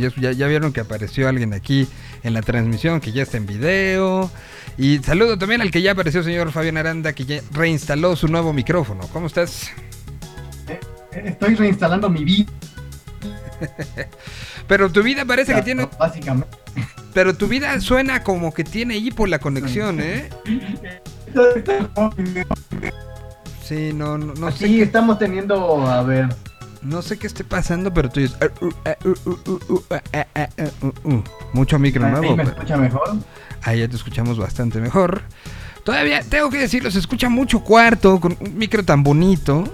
Y ya, ya- vieron que apareció alguien aquí en la transmisión, que ya está en video. Y saludo también al que ya apareció, señor Fabián Aranda, que ya reinstaló su nuevo micrófono. ¿Cómo estás? Estoy reinstalando mi vida. Pero tu vida parece que tiene... Básicamente. Pero tu vida suena como que tiene ahí por la conexión, ¿eh? Sí, no, no, no sé Sí, qué, estamos teniendo, a ver, no sé qué esté pasando, pero tú dices, "Uh, uh, uh, uh, uh, uh, ah, ah, ah, uh, uh". mucho micro ahí nuevo, me pero escucha mejor. ahí ya te escuchamos bastante mejor. Todavía tengo que decirlo, se escucha mucho cuarto con un micro tan bonito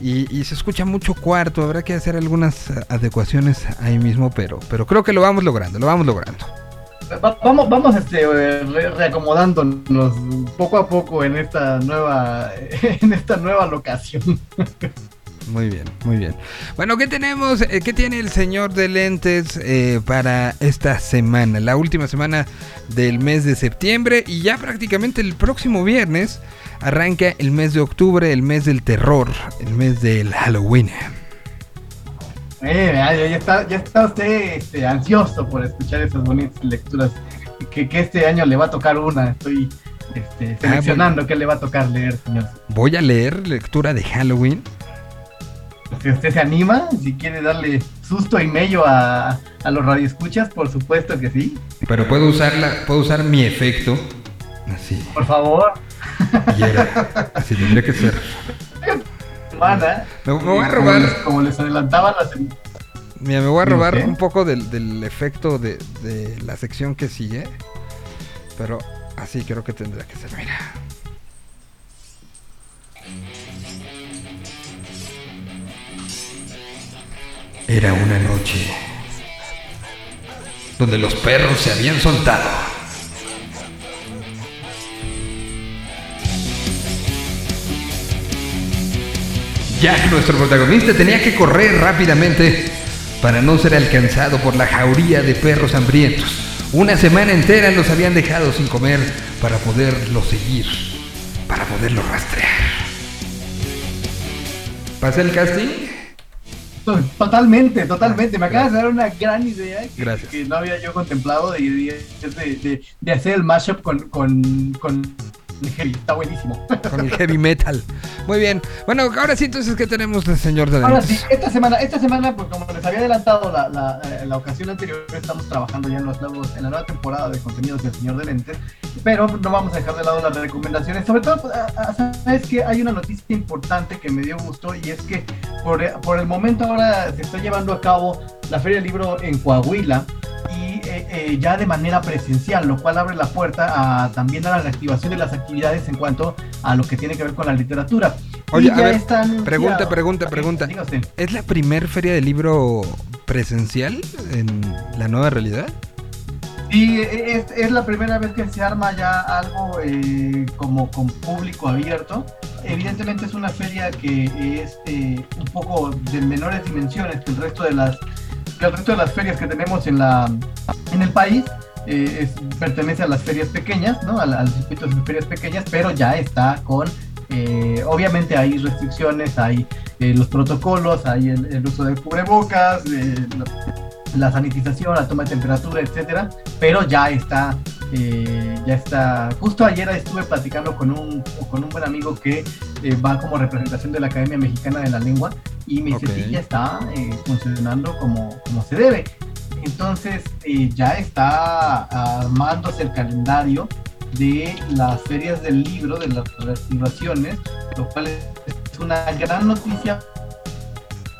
y, y se escucha mucho cuarto. Habrá que hacer algunas eh, adecuaciones ahí mismo, pero, pero creo que lo vamos logrando, lo vamos logrando. Va- vamos, vamos este, eh, re- reacomodándonos poco a poco en esta nueva, en esta nueva locación. Muy bien, muy bien. Bueno, ¿qué tenemos? eh, ¿Qué tiene el señor de lentes eh, para esta semana? La última semana del mes de septiembre y ya prácticamente el próximo viernes arranca el mes de octubre, el mes del terror, el mes del Halloween. Eh, ya, ya está, ya está usted este, ansioso por escuchar esas bonitas lecturas. Que, que este año le va a tocar una. Estoy este, seleccionando qué le va a tocar leer, señor. Voy a leer lectura de Halloween. Si usted se anima, si quiere darle susto y mello a, a los radioescuchas, por supuesto que sí. Pero puedo usarla, puedo usar mi efecto. Así. Por favor, Y era. Así tendría que ser. Me, me voy a Como robar. les- Como les adelantaba Mira, me voy a robar un poco del, del efecto de, de la sección que sigue. Pero así creo que tendrá que ser. Mira. Era una noche donde los perros se habían soltado. Jack, nuestro protagonista, tenía que correr rápidamente para no ser alcanzado por la jauría de perros hambrientos. Una semana entera los habían dejado sin comer para poderlo seguir, para poderlo rastrear. ¿Pasa el casting? Totalmente, totalmente. Me acabas de dar una gran idea que, no había yo contemplado de, de, de- de hacer el mashup con, con, con el heavy. Está buenísimo. Con el heavy metal. Muy bien. Bueno, ahora sí, entonces, ¿qué tenemos del señor de Ahora lentes? sí, esta semana, esta semana, pues como les había adelantado la, la, eh, la ocasión anterior, estamos trabajando ya en, los nuevos, en la nueva temporada de contenidos del Señor de Lentes, pero no vamos a dejar de lado las recomendaciones. Sobre todo, pues, sabes que hay una noticia importante que me dio gusto y es que por, por el momento ahora se está llevando a cabo la Feria del Libro en Coahuila y eh, eh, ya de manera presencial, lo cual abre la puerta a, también a la reactivación de las actividades en cuanto a lo que tiene que ver con la literatura. Oye, Y a ya ver, pregunta, pregunta, pregunta. ¿Es la primer feria de libro presencial en la nueva realidad? Sí, es, es la primera vez que se arma ya algo eh, como con público abierto. Evidentemente es una feria que es eh, un poco de menores dimensiones que el resto de las que el resto de las ferias que tenemos en la en el país. Eh, pertenece a las ferias pequeñas, ¿no? Al, al circuito de ferias pequeñas, pero ya está con eh, obviamente hay restricciones, hay eh, los protocolos, hay el, uso de cubrebocas, la- sanitización, la toma de temperatura, etcétera, pero ya está, eh, ya está. Justo ayer estuve platicando con un, con un buen amigo que eh, va como representación de la Academia Mexicana de la Lengua y me dice sí, ya está eh, funcionando como, como se debe. Entonces ya está armándose el calendario de las ferias del libro, de las reactivaciones, lo cual es una gran noticia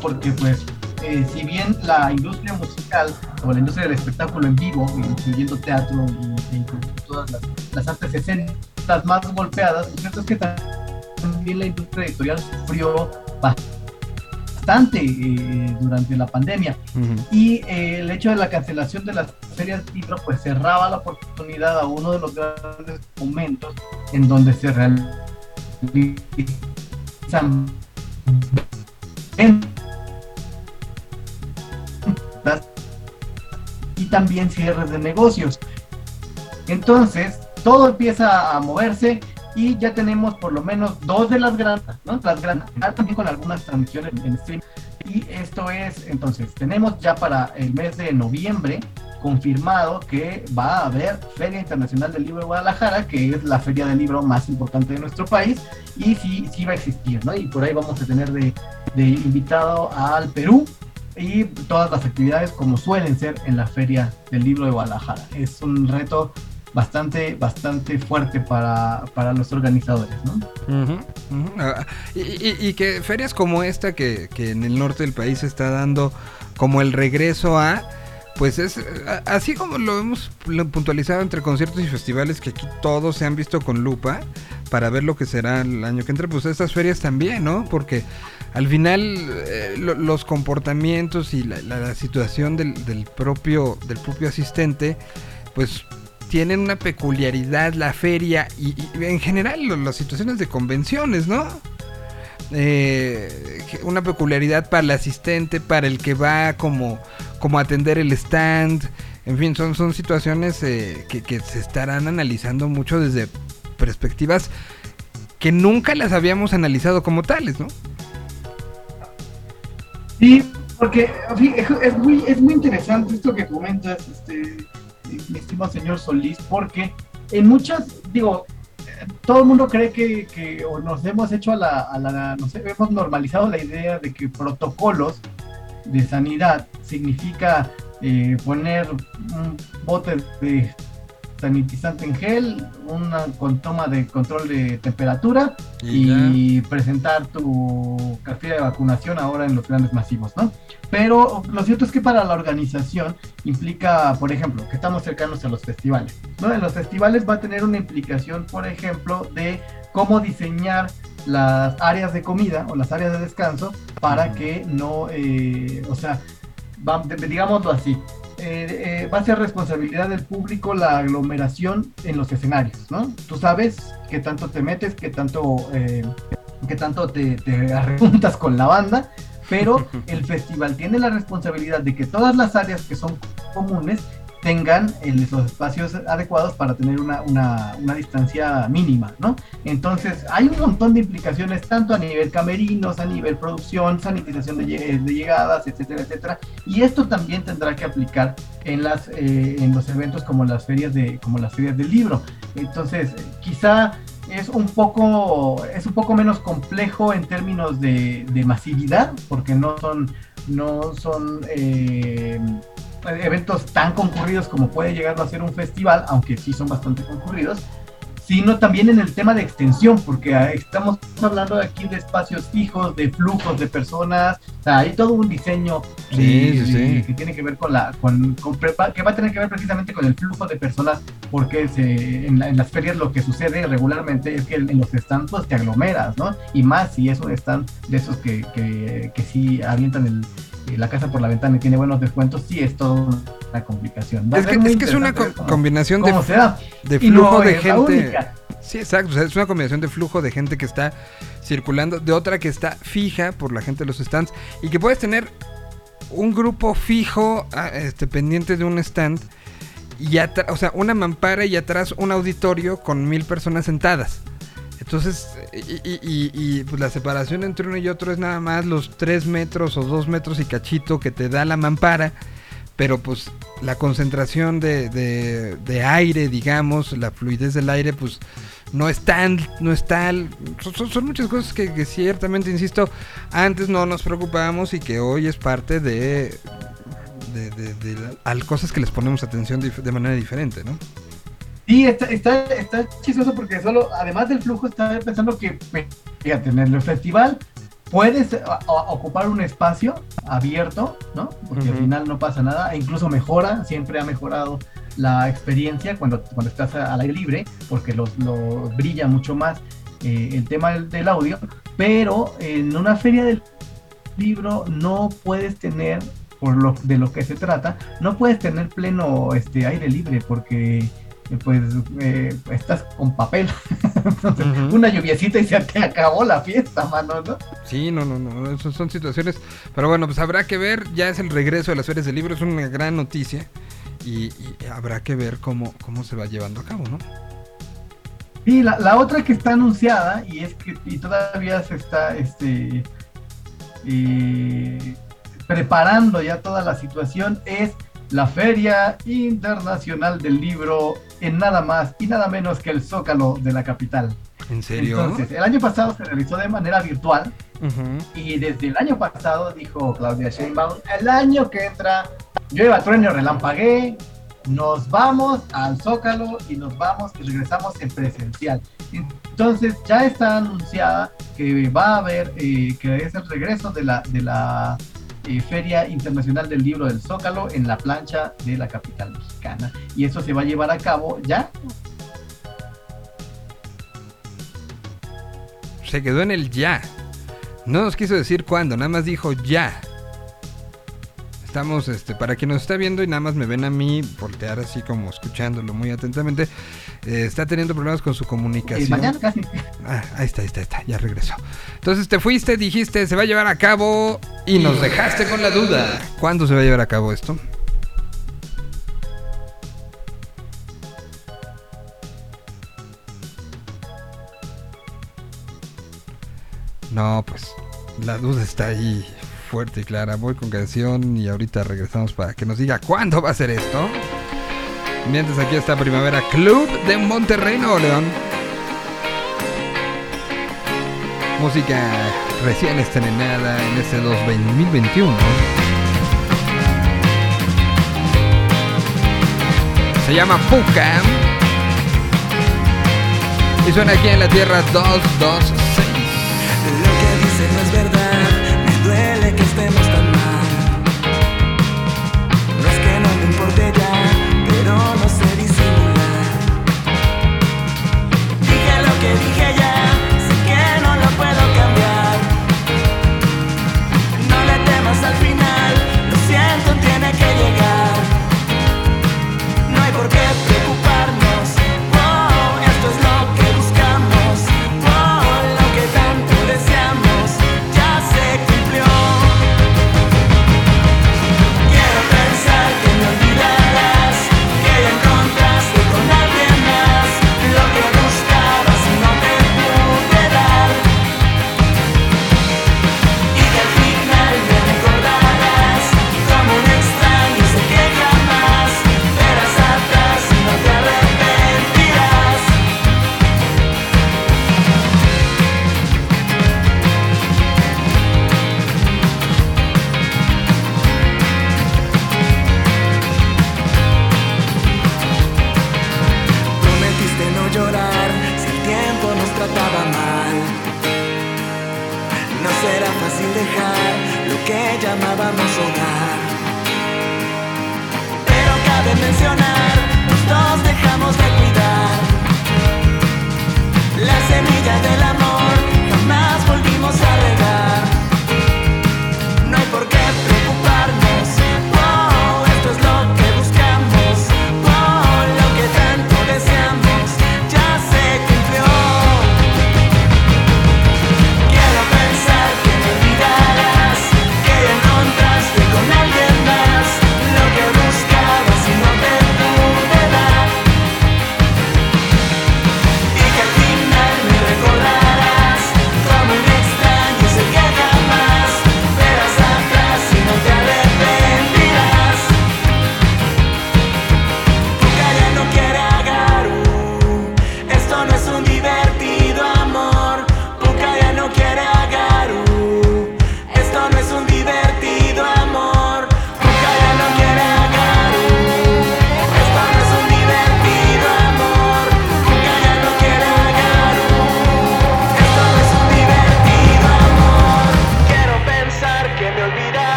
porque pues eh, si bien la industria musical o la industria del espectáculo en vivo, incluyendo teatro y, e todas las, las artes escénicas más golpeadas, lo cierto es que también la industria editorial sufrió bastante eh, durante la pandemia. Y eh, el hecho de la cancelación de las ferias de libro pues cerraba la oportunidad a uno de los grandes momentos en donde se realizan ventas y también cierres de negocios. Entonces, todo empieza a moverse y ya tenemos por lo menos dos de las grandes, ¿no? Las grandes, también con algunas transmisiones en stream. Y esto es, entonces, tenemos ya para el mes de noviembre confirmado que va a haber Feria Internacional del Libro de Guadalajara, que es la feria del libro más importante de nuestro país, y sí, sí va a existir, ¿no? Y por ahí vamos a tener de, de invitado al Perú y todas las actividades como suelen ser en la Feria del Libro de Guadalajara. Es un reto bastante, bastante fuerte para, para los organizadores, ¿no? Ah, y, y- que ferias como esta que, que en el norte del país se está dando como el regreso a, pues es así como lo hemos puntualizado entre conciertos y festivales que aquí todos se han visto con lupa para ver lo que será el año que entra, pues estas ferias también, ¿no? Porque al final eh, lo- los comportamientos y la, situación del, propio del propio asistente, pues tienen una peculiaridad la feria y, en general las situaciones de convenciones, ¿no? Eh, una peculiaridad para el asistente, para el que va como, como atender el stand. En fin, son, son situaciones eh, que se estarán analizando mucho desde perspectivas que nunca las habíamos analizado como tales, ¿no? Sí, porque es, muy, es muy interesante esto que comentas, este, mi estimado señor Solís, porque en muchas, digo, todo el mundo cree que, que o nos hemos hecho a la, a la, no sé, hemos normalizado la idea de que protocolos de sanidad significa eh, poner un bote de sanitizante en gel, una con toma de control de temperatura y, presentar tu cartilla de vacunación ahora en los grandes masivos, ¿no? Pero lo cierto es que para la organización implica, por ejemplo, que estamos cercanos a los festivales, ¿no? En los festivales va a tener una implicación, por ejemplo, de cómo diseñar las áreas de comida o las áreas de descanso para que no, eh, o sea, va- digámoslo así, eh, eh, va a ser responsabilidad del público la aglomeración en los escenarios, ¿no? Tú sabes qué tanto te metes, qué tanto, eh, qué tanto te, te con la banda, pero el festival tiene la responsabilidad de que todas las áreas que son comunes tengan los espacios adecuados para tener una, una, una distancia mínima, ¿no? Entonces, hay un montón de implicaciones, tanto a nivel camerinos, a nivel producción, sanitización de, lle- de llegadas, etcétera, etcétera. Y esto también tendrá que aplicar en, las, eh, en los eventos como las ferias de, como las ferias del libro. Entonces, quizá es un poco, es un poco menos complejo en términos de, de masividad, porque no son, no son eh, eventos tan concurridos como puede llegar a ser un festival, aunque sí son bastante concurridos, sino también en el tema de extensión, porque estamos hablando aquí de espacios fijos, de flujos de personas, o sea, hay todo un diseño Sí, de- sí. que tiene que ver con la, con, con que va a tener que ver precisamente con el flujo de personas, porque se, en, la- en las ferias lo que sucede regularmente es que en los stands pues, te aglomeras, ¿no? Y más si es un stand de esos que, que, que sí avientan el, la casa por la ventana y tiene buenos descuentos, sí es toda una complicación. Va Es que, es que es una co- combinación de, flujo no de gente. Sí, exacto. o sea, es una combinación de flujo de gente que está circulando, de otra que está fija por la gente de los stands y que puedes tener un grupo fijo ah, este, pendiente de un stand y o sea, una mampara y atrás un auditorio con mil personas sentadas. Entonces, y, pues la separación entre uno y otro es nada más los 3 metros o 2 metros y cachito que te da la mampara. Pero pues la concentración de, aire, digamos, la fluidez del aire, pues no es tan, no es tal. Son, muchas cosas que, ciertamente, insisto, antes no nos preocupábamos y que hoy es parte de, de, cosas que les ponemos atención de manera diferente, ¿no? Sí, está, está, está chistoso porque solo, además del flujo, estaba pensando que, fíjate, en el festival puedes ocupar un espacio abierto, ¿no? Porque al final no pasa nada, e incluso mejora, siempre ha mejorado la experiencia cuando, cuando estás al aire libre, porque lo, lo brilla mucho más eh, el tema del, del audio, pero en una feria del libro no puedes tener, por lo de lo que se trata, no puedes tener pleno este aire libre porque pues eh, estás con papel. Entonces, una lluviecita y se te acabó la fiesta, mano, ¿no? Sí, no, no, no, esas son situaciones. Pero bueno, pues habrá que ver, ya es el regreso de las ferias del libro, es una gran noticia. Y, y habrá que ver cómo, cómo se va llevando a cabo, ¿no? Sí, la, la otra que está anunciada y es que y todavía se está este, eh, preparando ya toda la situación es la Feria Internacional del Libro en nada más y nada menos que el Zócalo de la capital. ¿En serio? Entonces, el año pasado se realizó de manera virtual y desde el año pasado dijo Claudia Sheinbaum, el año que entra, llueva, trueno, relampagué, nos vamos al Zócalo y nos vamos y regresamos en presencial. Entonces ya está anunciada que va a haber, eh, que es el regreso de la, de la Feria Internacional del Libro del Zócalo en la plancha de la capital mexicana. Y eso se va a llevar a cabo ya Se quedó en el ya. No nos quiso decir cuándo, nada más dijo ya. Estamos, este, para quien nos está viendo y nada más me ven a mí voltear así como escuchándolo muy atentamente, eh, está teniendo problemas con su comunicación. mañana casi. Ah, ahí está, ahí está, ahí está, ya regresó. Entonces te fuiste, dijiste, se va a llevar a cabo y nos dejaste con la duda. ¿Cuándo se va a llevar a cabo esto? No, pues la duda está ahí fuerte y clara. Voy con canción y ahorita regresamos para que nos diga cuándo va a ser esto. Mientras aquí está Primavera Club de Monterrey, Nuevo León. Música recién estrenada en este 2021. Se llama Puka. Y suena aquí en la Tierra 226. Fácil dejar lo que llamábamos hogar. Pero cabe mencionar, dos dejamos de cuidar. La semilla del amor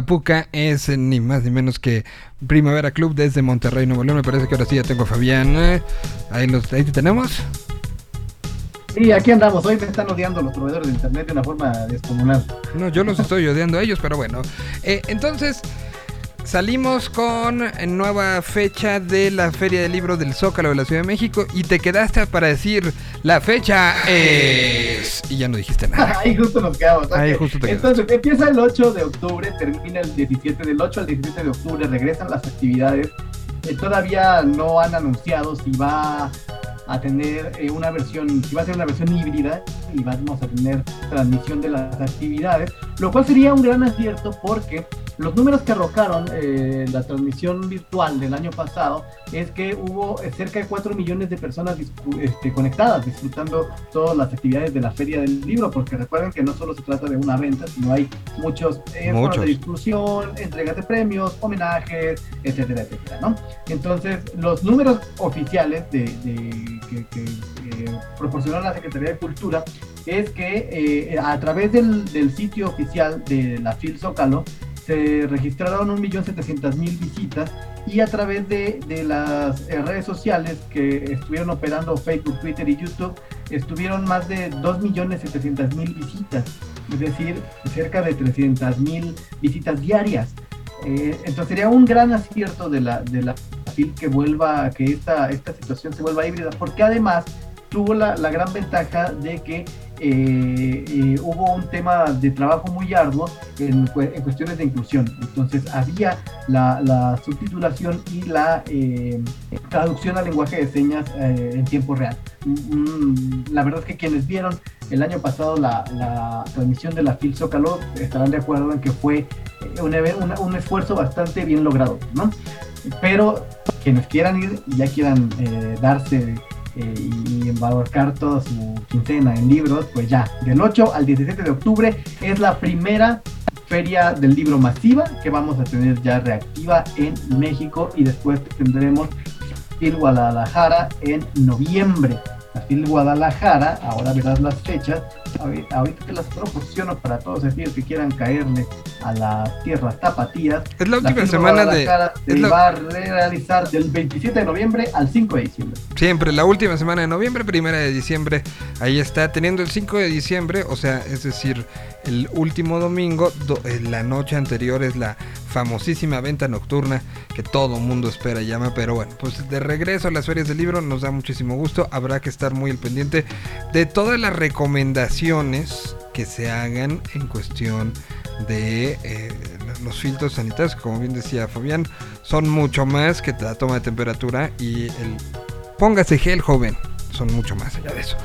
canción se llama Puca, es eh, ni más ni menos que Primavera Club desde Monterrey, Nuevo León. Me parece que ahora sí ya tengo a Fabián. eh. Ahí, los, ahí te tenemos. Y aquí andamos, hoy me están odiando los proveedores de internet de una forma descomunal. No, yo los estoy odiando a ellos, pero bueno. Eh, entonces, salimos con nueva fecha de la Feria del Libro del Zócalo de la Ciudad de México y te quedaste para decir, la fecha es... Y ya no dijiste nada. Ahí justo nos quedamos. Ahí justo te quedaste. Entonces, empieza el 8 de octubre, termina el 17, del 8 al 17 de octubre, regresan las actividades. Eh, todavía no han anunciado si va a tener eh, una versión, si va a ser una versión híbrida y vamos a tener transmisión de las actividades, lo cual sería un gran acierto porque los números que arrojaron eh, la transmisión virtual del año pasado es que hubo eh, cerca de 4 millones de personas este, conectadas disfrutando todas las actividades de la Feria del Libro, porque recuerden que no solo se trata de una venta, sino hay muchos eh, Muchos. de discusión, entregas de premios, homenajes, etcétera, etcétera, ¿no? Entonces, los números oficiales de, de- que, que, eh, proporcionó la Secretaría de Cultura es que eh, a través del, del sitio oficial de la FIL Zócalo se registraron 1.700.000 visitas y a través de, de las eh, redes sociales que estuvieron operando Facebook, Twitter y YouTube estuvieron más de 2.700.000 visitas, es decir, cerca de 300.000 visitas diarias. Eh, entonces sería un gran acierto de la, de la FIL que vuelva, que esta, esta situación se vuelva híbrida, porque además tuvo la, la gran ventaja de que eh, eh, hubo un tema de trabajo muy arduo en, en cuestiones de inclusión. Entonces había la, la subtitulación y la eh, traducción al lenguaje de señas eh, en tiempo real. Mm, La verdad es que quienes vieron el año pasado la, la transmisión de la FIL Zócalo estarán de acuerdo en que fue eh, un, un esfuerzo bastante bien logrado, ¿no? Pero quienes quieran ir y ya quieran eh, darse eh, y embarcar toda su quincena en libros, pues ya, del 8 al 17 de octubre es la primera feria del libro masiva que vamos a tener ya reactiva en México y después tendremos FIL Guadalajara en noviembre. La FIL Guadalajara, ahora verás las fechas, ahorita te las proporciono para todos aquellos que quieran caerle a las tierras tapatías. Es la última semana de... Se la- va a realizar del 27 de noviembre al 5 de diciembre. Siempre, la última semana de noviembre, primera de diciembre. Ahí está, teniendo el 5 de diciembre, o sea, es decir, el último domingo, do- eh, la noche anterior es la famosísima venta nocturna que todo mundo espera y llama. Pero bueno, pues de regreso a las ferias del libro nos da muchísimo gusto. Habrá que estar muy al pendiente de todas las recomendaciones que se hagan en cuestión de eh, los filtros sanitarios, como bien decía Fabián, son mucho más que la toma de temperatura y el póngase gel joven. Son mucho más allá de eso.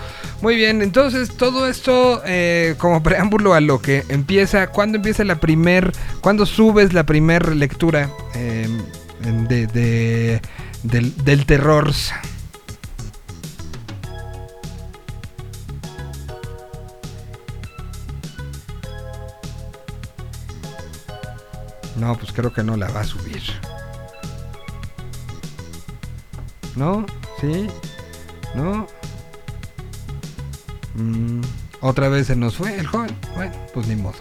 Muy bien, entonces todo esto eh, como preámbulo a lo que empieza. ¿Cuándo empieza la primer, cuándo subes la primer lectura eh, de, de- del, del terror? No, pues creo que no la va a subir. ¿No? ¿Sí? ¿No? Mm, otra vez se nos fue el joven. Bueno, pues ni modo.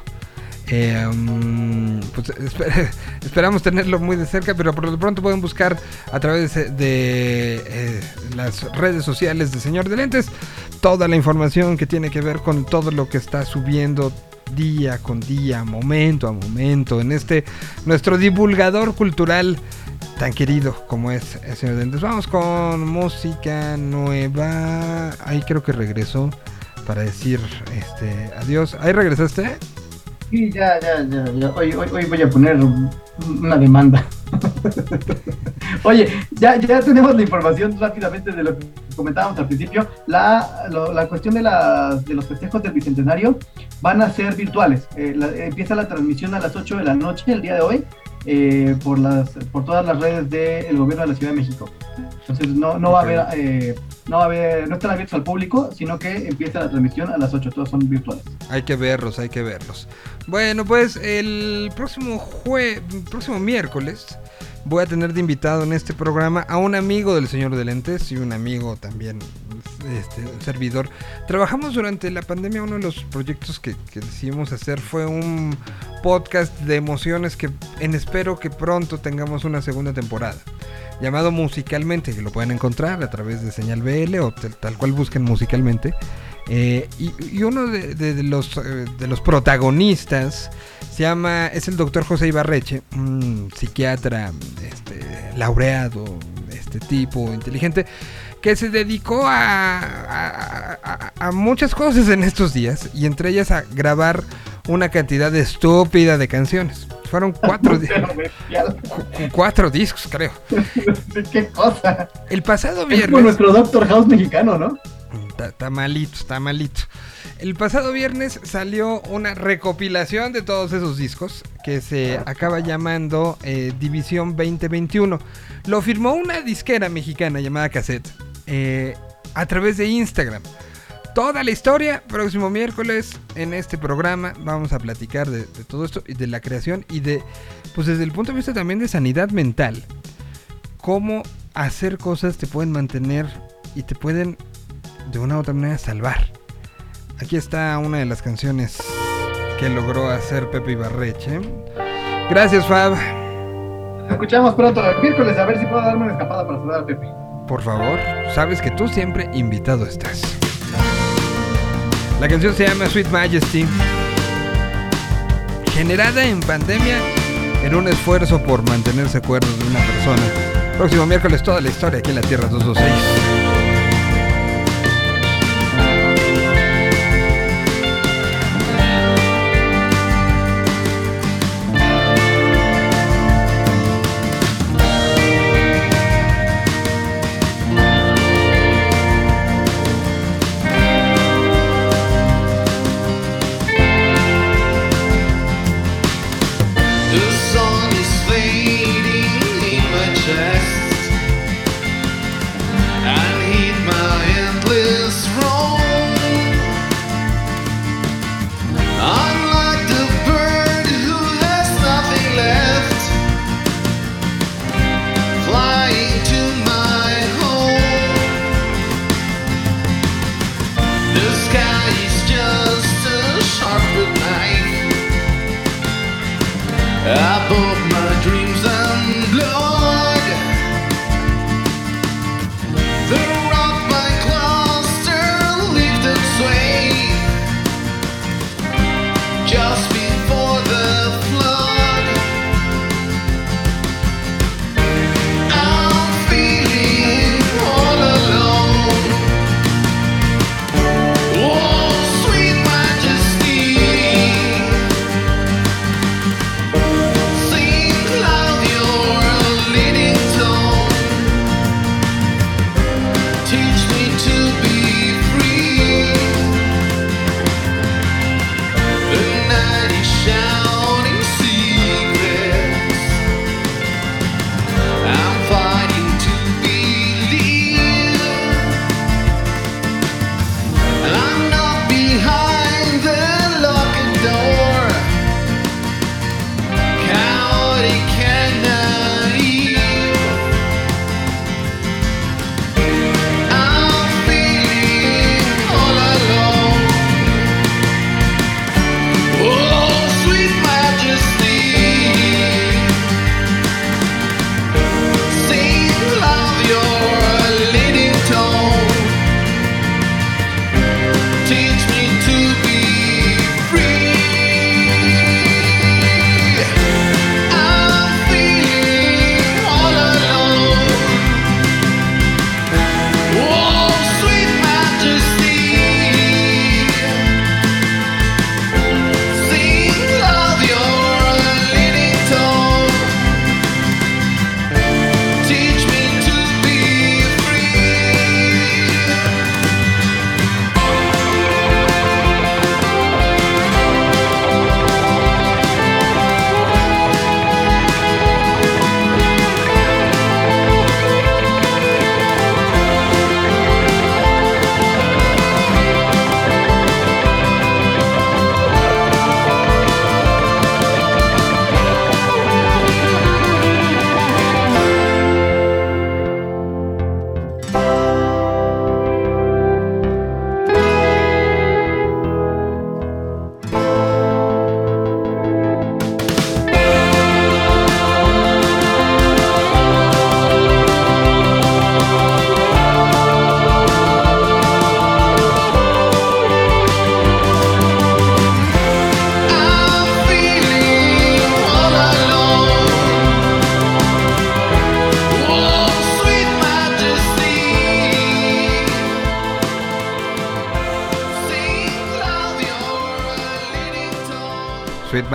Eh, mm, pues esper- esperamos tenerlo muy de cerca, pero por lo pronto pueden buscar a través de, de, eh, las redes sociales de Señor de Lentes toda la información que tiene que ver con todo lo que está subiendo día con día, momento a momento, en este nuestro divulgador cultural tan querido como es el señor Dentes. Vamos con música nueva. Ahí creo que regresó para decir este adiós. Ahí regresaste. Sí, ya, ya, ya. Hoy, hoy, hoy voy a poner un- una demanda. Oye, ya, ya tenemos la información rápidamente de lo que comentábamos al principio. La, la cuestión de, las- de los festejos del Bicentenario van a ser virtuales. Eh, la- empieza la transmisión a las 8 de la noche el día de hoy eh, por, las, por todas las redes del gobierno de la Ciudad de México. Entonces no, no va a haber... eh, no, va a haber, no están abiertos al público, sino que empieza la transmisión a las 8, todos son virtuales. Hay que verlos, hay que verlos. Bueno, pues el próximo jue próximo miércoles voy a tener de invitado en este programa a un amigo del señor de lentes y un amigo también este, servidor. Trabajamos durante la pandemia, uno de los proyectos que, decidimos hacer fue un podcast de emociones que en espero que pronto tengamos una segunda temporada. Llamado Musicalmente, que lo pueden encontrar a través de Señal BL o tal cual busquen musicalmente. Eh, y, y uno de, de- de los, eh, de los protagonistas se llama, es el doctor José Ibarreche, un psiquiatra este, laureado, este tipo inteligente, que se dedicó a, a- a- a muchas cosas en estos días y entre ellas a grabar una cantidad estúpida de canciones. Fueron cuatro, cuatro discos, creo. Qué cosa. El pasado Es como viernes... nuestro Doctor House mexicano, ¿no? Está, malito, está malito. El pasado viernes salió una recopilación de todos esos discos que se acaba llamando eh, División 2021. Lo firmó una disquera mexicana llamada Cassette eh, a través de Instagram. Toda la historia, próximo miércoles en este programa vamos a platicar de, de todo esto y de la creación y de, pues desde el punto de vista también de sanidad mental, cómo hacer cosas te pueden mantener y te pueden de una u otra manera salvar. Aquí está una de las canciones que logró hacer Pepe Ibarreche. Gracias, Fab. Nos escuchamos pronto el miércoles a ver si puedo darme una escapada para saludar a Pepe. Por favor, sabes que tú siempre invitado estás. La canción se llama Sweet Majesty. Generada en pandemia en un esfuerzo por mantenerse cuerdo de una persona. Próximo miércoles toda la historia aquí en la Tierra 226.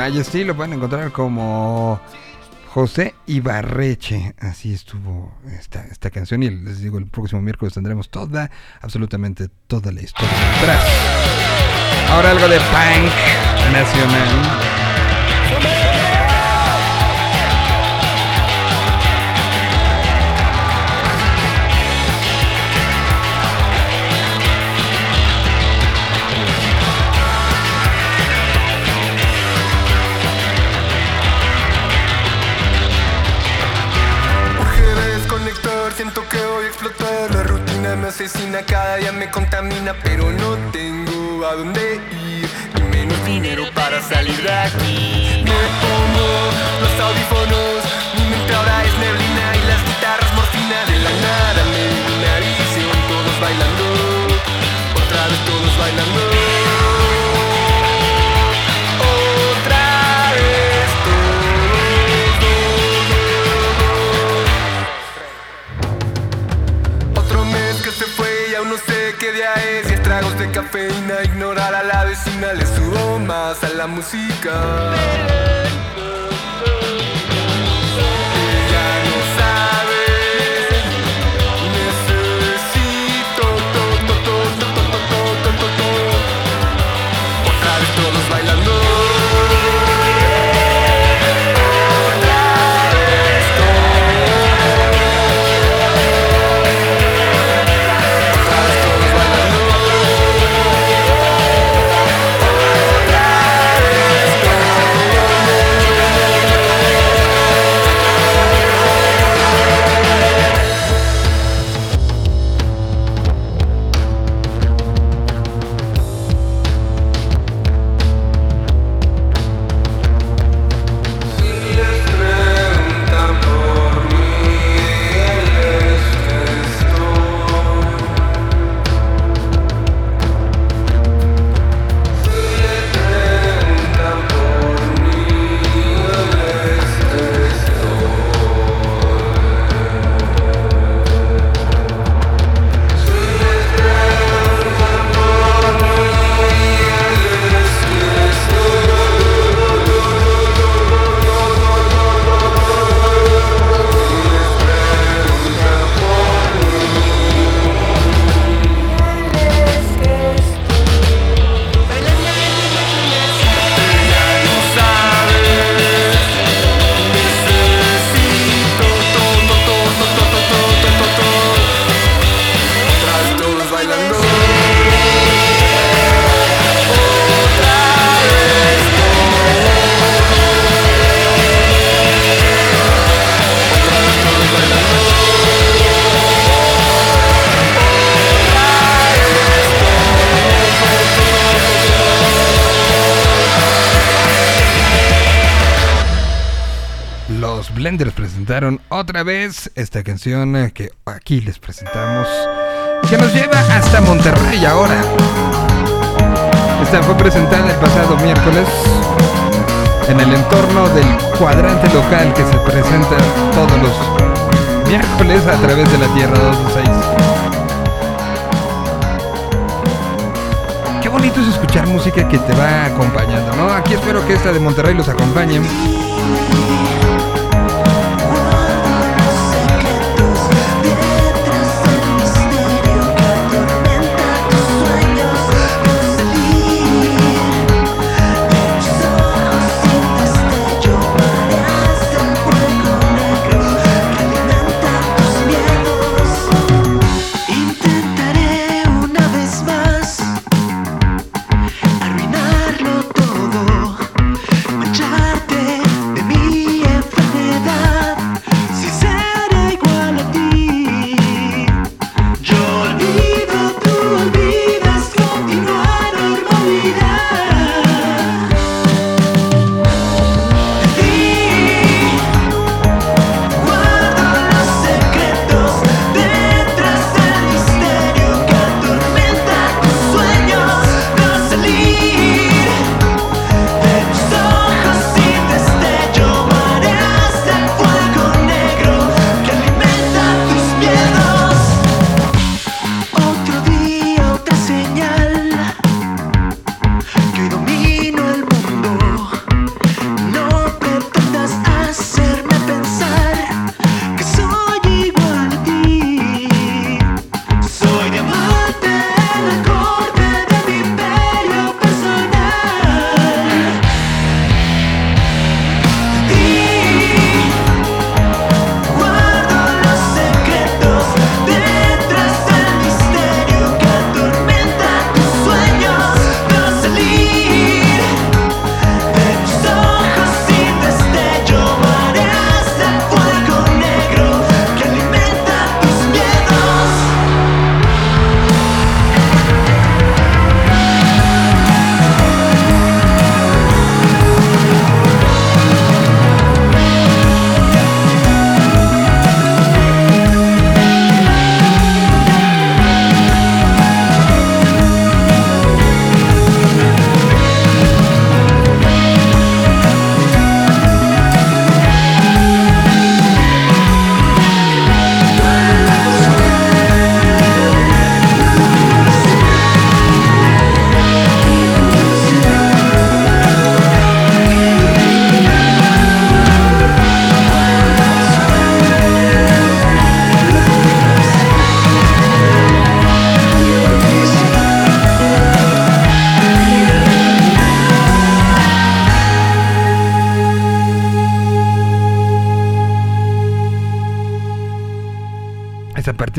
Sweet Majesty lo pueden encontrar como José Ibarreche. Así estuvo esta, esta canción. Y les digo, el próximo miércoles tendremos toda, absolutamente toda la historia detrás. Ahora algo de punk nacional. Salir de aquí Me pongo los audífonos Mi mente ahora es neblina y las guitarras morfina De la nada me di una visión Todos bailando, otra vez todos bailando. Otra vez todos Otro mes que se fue y aún no sé qué día es. Diez tragos de cafeína, ignorar a la vecina Le subo más a la música otra vez esta canción eh, que aquí les presentamos, que nos lleva hasta Monterrey ahora. Esta fue presentada el pasado miércoles en el entorno del cuadrante local que se presenta todos los miércoles a través de la Tierra 226. Qué bonito es escuchar música que te va acompañando, ¿no? Aquí espero que esta de Monterrey los acompañe.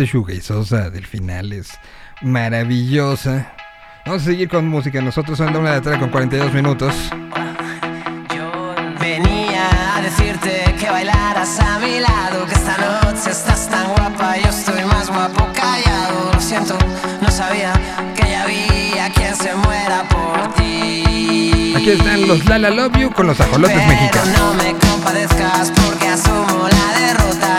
Parte shoegazeosa del final es maravillosa. Vamos a seguir con música. Nosotros son la una de la tarde con 42 minutos. Yo venía a decirte que bailaras a mi lado, que esta noche estás tan guapa, yo estoy más guapo callado. Lo siento, no sabía que ya había quien se muera por ti. Aquí están los Lala Love You con los ajolotes mexicanos. no me compadezcas porque asumo la derrota.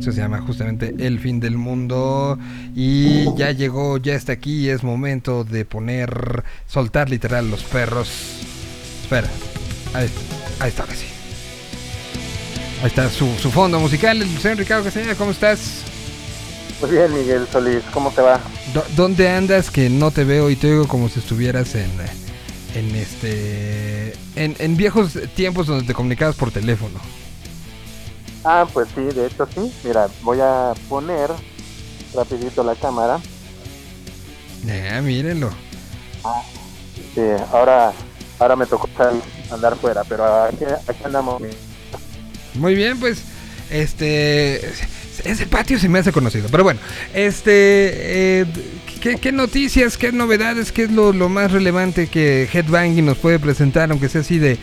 Canción se llama justamente El fin del mundo. Y ya llegó, ya está aquí. Es momento de poner, soltar literal los perros. Espera, ahí, ahí está, ahora sí. Ahí está su, su fondo musical, el señor Ricardo Castañeda, ¿cómo estás? Muy bien, Miguel Solís, ¿cómo te va? ¿Dónde andas que no te veo y te oigo como si estuvieras en, en este, en, en viejos tiempos donde te comunicabas por teléfono? Ah, pues sí, de hecho sí. Mira, voy a poner rapidito la cámara. Ya, mírenlo. Sí, ahora, ahora me tocó andar fuera, pero aquí, aquí andamos. Muy bien, pues, este, ese patio se me hace conocido, pero bueno, este, eh, ¿qué, qué noticias, qué novedades, qué es lo, lo más relevante que Headbanging nos puede presentar, aunque sea así de,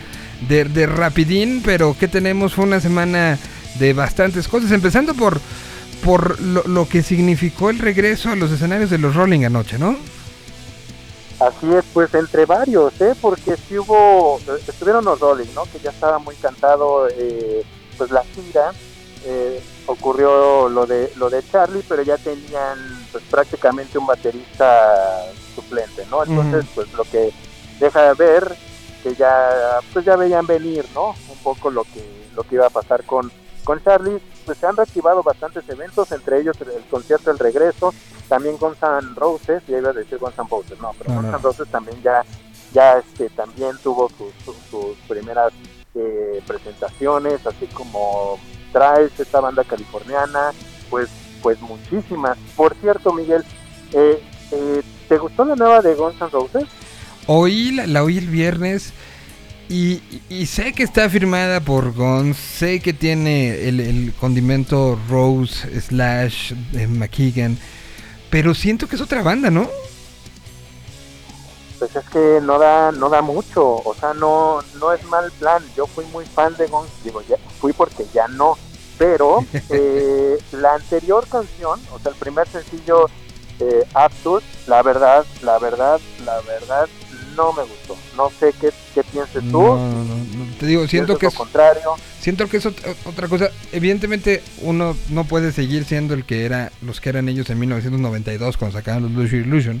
de, de rapidín, pero ¿qué tenemos? Fue una semana de bastantes cosas, empezando por, por lo, lo que significó el regreso a los escenarios de los Rolling anoche, ¿no? Así es, pues entre varios, ¿eh? Porque sí hubo, eh, estuvieron los Rolling, ¿no? Que ya estaba muy cantado, eh, pues la gira. eh, ocurrió lo de lo de Charlie, pero ya tenían pues prácticamente un baterista suplente, ¿no? Entonces, pues lo que deja de ver que ya pues ya veían venir, ¿no? Un poco lo que lo que iba a pasar con con Charlie, pues se han reactivado bastantes eventos, entre ellos el, el concierto El Regreso, también Guns N' Roses, ya iba a decir Guns N' Roses, no, pero No, Guns no. N' Roses también ya, ya este, también tuvo sus, sus, sus primeras eh, presentaciones, así como Trice, esta banda californiana, pues, pues muchísimas. Por cierto, Miguel, eh, eh, ¿te gustó la nueva de Guns N' Roses? Oí, la, la oí el viernes Y, y sé que está firmada por Guns, sé que tiene el, el condimento Rose slash de McKeegan, pero siento que es otra banda, ¿no? Pues es que no da, no da mucho, o sea, no, no es mal plan. Yo fui muy fan de Guns, digo, ya fui porque ya no, pero eh, la anterior canción, o sea, el primer sencillo, eh, Absurd, la verdad, la verdad, la verdad, no me gustó. No sé qué, qué pienses tú. No, no, no, no, Te digo, siento que lo es, contrario. siento que es ot- otra cosa. Evidentemente, uno no puede seguir siendo el que era los que eran ellos en 1992 cuando sacaban los Lucio Illusion.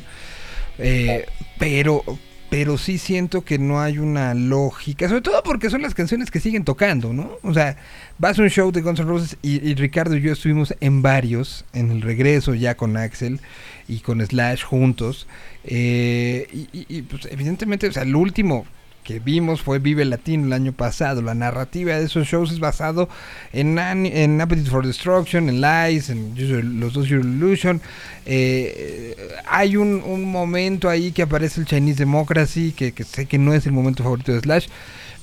Eh, pero, pero sí siento que no hay una lógica, sobre todo porque son las canciones que siguen tocando, ¿no? O sea, vas a un show de Guns N' Roses y, y Ricardo y yo estuvimos en varios, en el regreso ya con Axel y con Slash juntos. Eh, y, pues evidentemente, o sea, el último que vimos fue Vive Latino el año pasado. La narrativa de esos shows es basado en, en Appetite for Destruction, en Lies, en los dos Your Illusion. Eh, hay un, un momento ahí que aparece el Chinese Democracy, que, que sé que no es el momento favorito de Slash.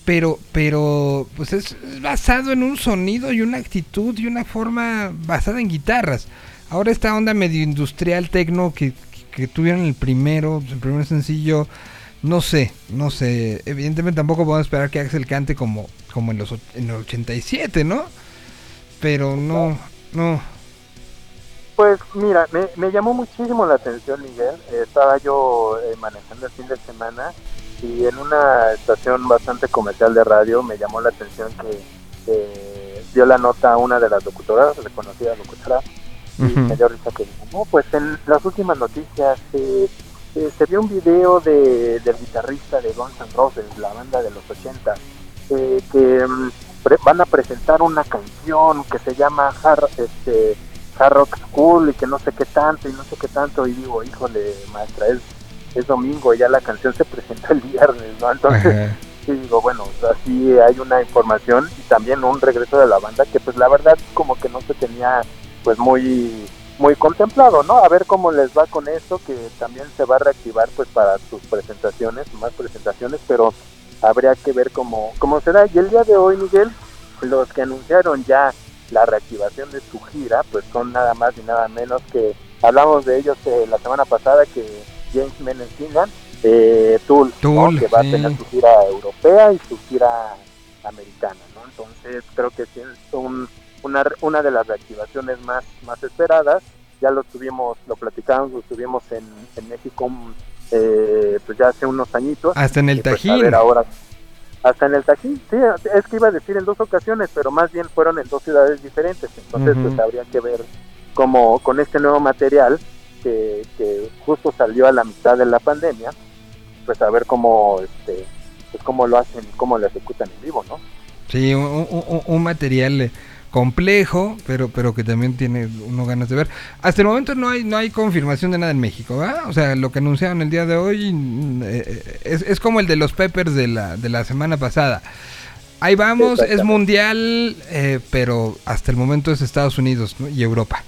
Pero, pero, pues es, es basado en un sonido y una actitud y una forma basada en guitarras. Ahora esta onda medio industrial tecno que, que tuvieron el primero, el primer sencillo, no sé, no sé. Evidentemente tampoco podemos esperar que Axel cante como, como en los en el 87, ¿no? Pero no, no. Pues mira, me, llamó muchísimo la atención, Miguel. Estaba yo eh, manejando el fin de semana y en una estación bastante comercial de radio me llamó la atención que dio la nota a una de las locutoras, reconocida locutora, y me dio risa que dijo, no, pues en las últimas noticias eh, eh, se vio un video de, del guitarrista de Guns N' Roses, la banda de los 80, eh, que mm, pre- van a presentar una canción que se llama Hard, este, Hard Rock School y que no sé qué tanto y no sé qué tanto y digo, híjole, maestra, es, es domingo y ya la canción se presenta el viernes, ¿no? Entonces, Ajá. sí digo, bueno, o sea, sí hay una información y también un regreso de la banda que pues la verdad como que no se tenía pues muy muy contemplado, ¿no? A ver cómo les va con esto, que también se va a reactivar pues para sus presentaciones, más presentaciones, pero habría que ver cómo, cómo será. Y el día de hoy, Miguel, los que anunciaron ya la reactivación de su gira, pues son nada más y nada menos que, hablamos de ellos eh, la semana pasada, que James Menencina, eh, Tool, ¿no? Tool, que va sí. a tener su gira europea y su gira americana, ¿no? Entonces creo que sí es un, una, una de las reactivaciones más, más esperadas. Ya lo tuvimos, lo platicamos, lo tuvimos en, en México eh, pues ya hace unos añitos. Hasta en el pues, a Tajín. ver ahora, hasta en el Tajín, sí, es que iba a decir en dos ocasiones, pero más bien fueron en dos ciudades diferentes. Entonces, pues habría que ver cómo con este nuevo material que, que justo salió a la mitad de la pandemia, pues a ver cómo, este, pues cómo lo hacen, cómo lo ejecutan en vivo, ¿no? Sí, un, un- un- un material eh, complejo, pero pero que también tiene uno ganas de ver. Hasta el momento no hay no hay confirmación de nada en México, ¿verdad? O sea, lo que anunciaron el día de hoy mm, eh, es, es como el de los Peppers de la, de la semana pasada. Ahí vamos, es mundial, eh, pero hasta el momento es Estados Unidos ¿no? y Europa.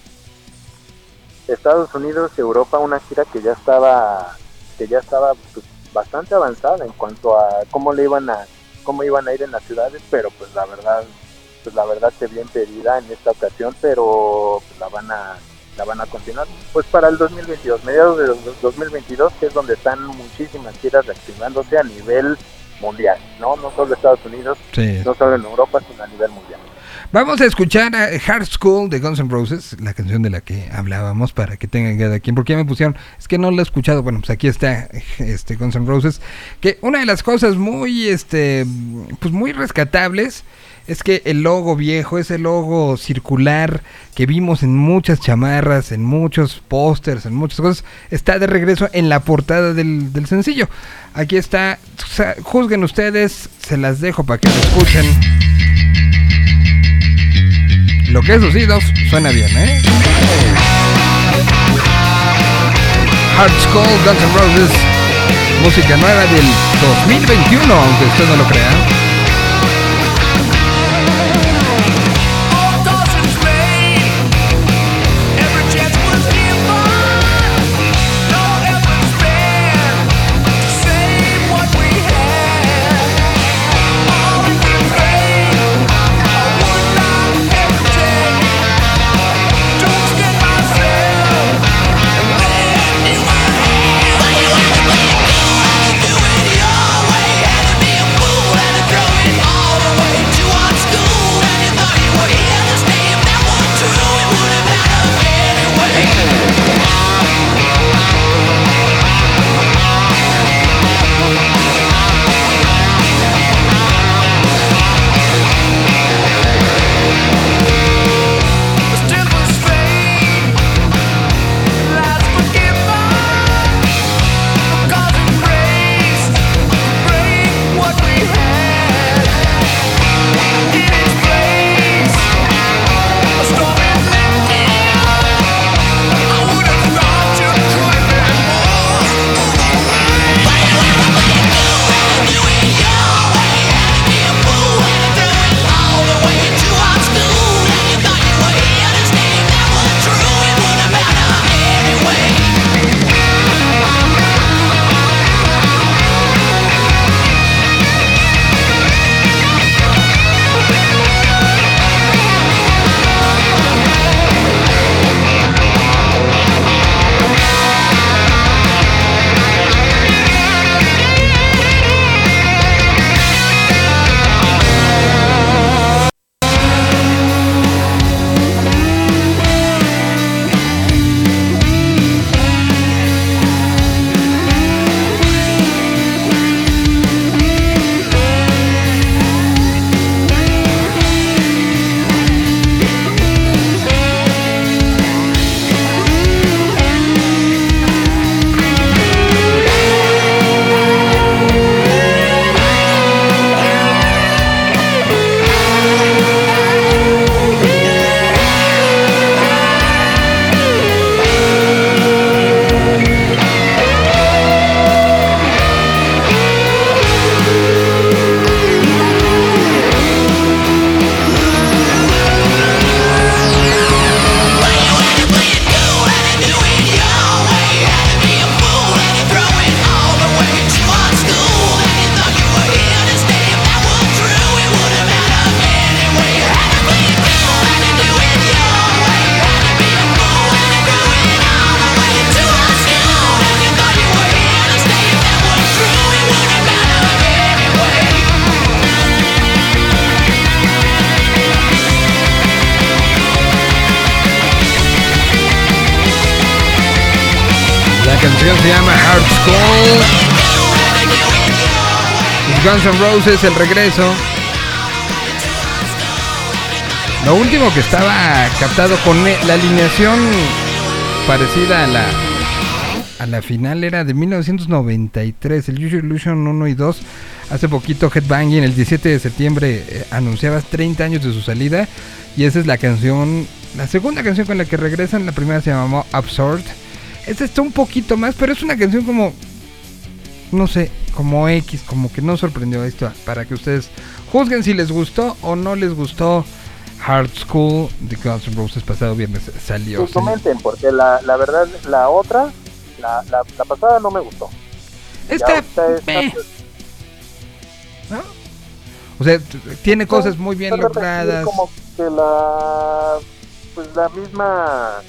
Estados Unidos y Europa una gira que ya estaba que ya estaba pues, bastante avanzada en cuanto a cómo le iban a cómo iban a ir en las ciudades pero pues la verdad pues la verdad se vio impedida en esta ocasión pero pues, la van a la van a continuar pues para el 2022 mediados de dos- 2022 que es donde están muchísimas giras reactivándose a nivel mundial no no solo Estados Unidos Sí. no solo en Europa sino a nivel mundial Vamos a escuchar a Hard School de Guns N' Roses, la canción de la que hablábamos para que tengan cada quien. Porque ya me pusieron, es que no la he escuchado. Bueno, pues aquí está este Guns N' Roses. Que una de las cosas muy, este, pues muy rescatables es que el logo viejo, ese logo circular que vimos en muchas chamarras, en muchos pósters, en muchas cosas, está de regreso en la portada del, del sencillo. Aquí está, juzguen ustedes, se las dejo para que lo escuchen. Lo que es los idos suena bien, ¿eh? Hard Skull, Guns N' Roses, música nueva del 2021, aunque usted no lo crea. Roses, el regreso. Lo último que estaba captado con e- la alineación parecida a la a la final era de 1993, el Your Illusion 1 y 2. Hace poquito Headbanging, el 17 de septiembre, eh, anunciaba 30 años de su salida. Y esa es la canción, la segunda canción con la que regresan. La primera se llamó Absurd. Esta está un poquito más, pero es una canción como, no sé, como X, como que no sorprendió esto. Para que ustedes juzguen si les gustó o no les gustó. Hard School de Guns N' Roses pasado viernes salió. Pues comenten, porque la, la verdad, la otra, la, la, la pasada no me gustó. Esta, pues, ¿no? O sea, tiene cosas muy bien logradas. Como que la, pues la misma,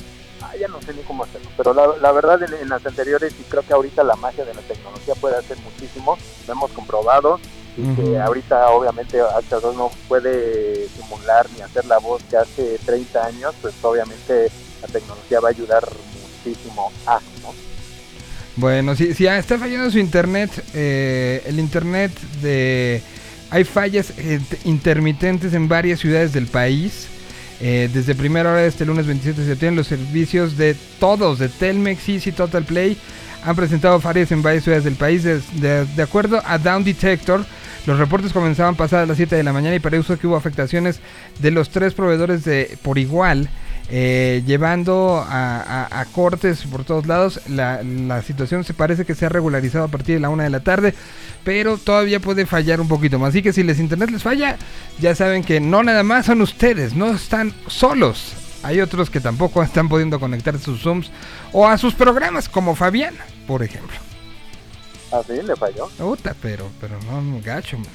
ah, ya no sé ni cómo hacerlo, pero la, la verdad en, en las anteriores y creo que ahorita la magia de la tecnología puede hacer muchísimo, lo hemos comprobado y que ahorita obviamente H2 no puede simular ni hacer la voz que hace 30 años, pues obviamente la tecnología va a ayudar muchísimo a, ¿no? Bueno, si, si está fallando su internet, eh, el internet de... Hay fallas eh, intermitentes en varias ciudades del país. Eh, desde primera hora de este lunes 27 de septiembre, los servicios de todos, de Telmex, Easy, Total Play, han presentado fallas en varias ciudades del país. De, acuerdo a Down Detector, los reportes comenzaban pasadas las 7 de la mañana y parece que hubo afectaciones de los tres proveedores de por igual. Eh, llevando a, a- a cortes por todos lados. La, la situación se parece que se ha regularizado a partir de la una de la tarde, pero todavía puede fallar un poquito más. Así que si les internet les falla, ya saben que no nada más son ustedes, no están solos. Hay otros que tampoco están pudiendo conectar sus Zooms o a sus programas, como Fabián, por ejemplo. Así le falló. Puta, pero, pero no, gacho, man.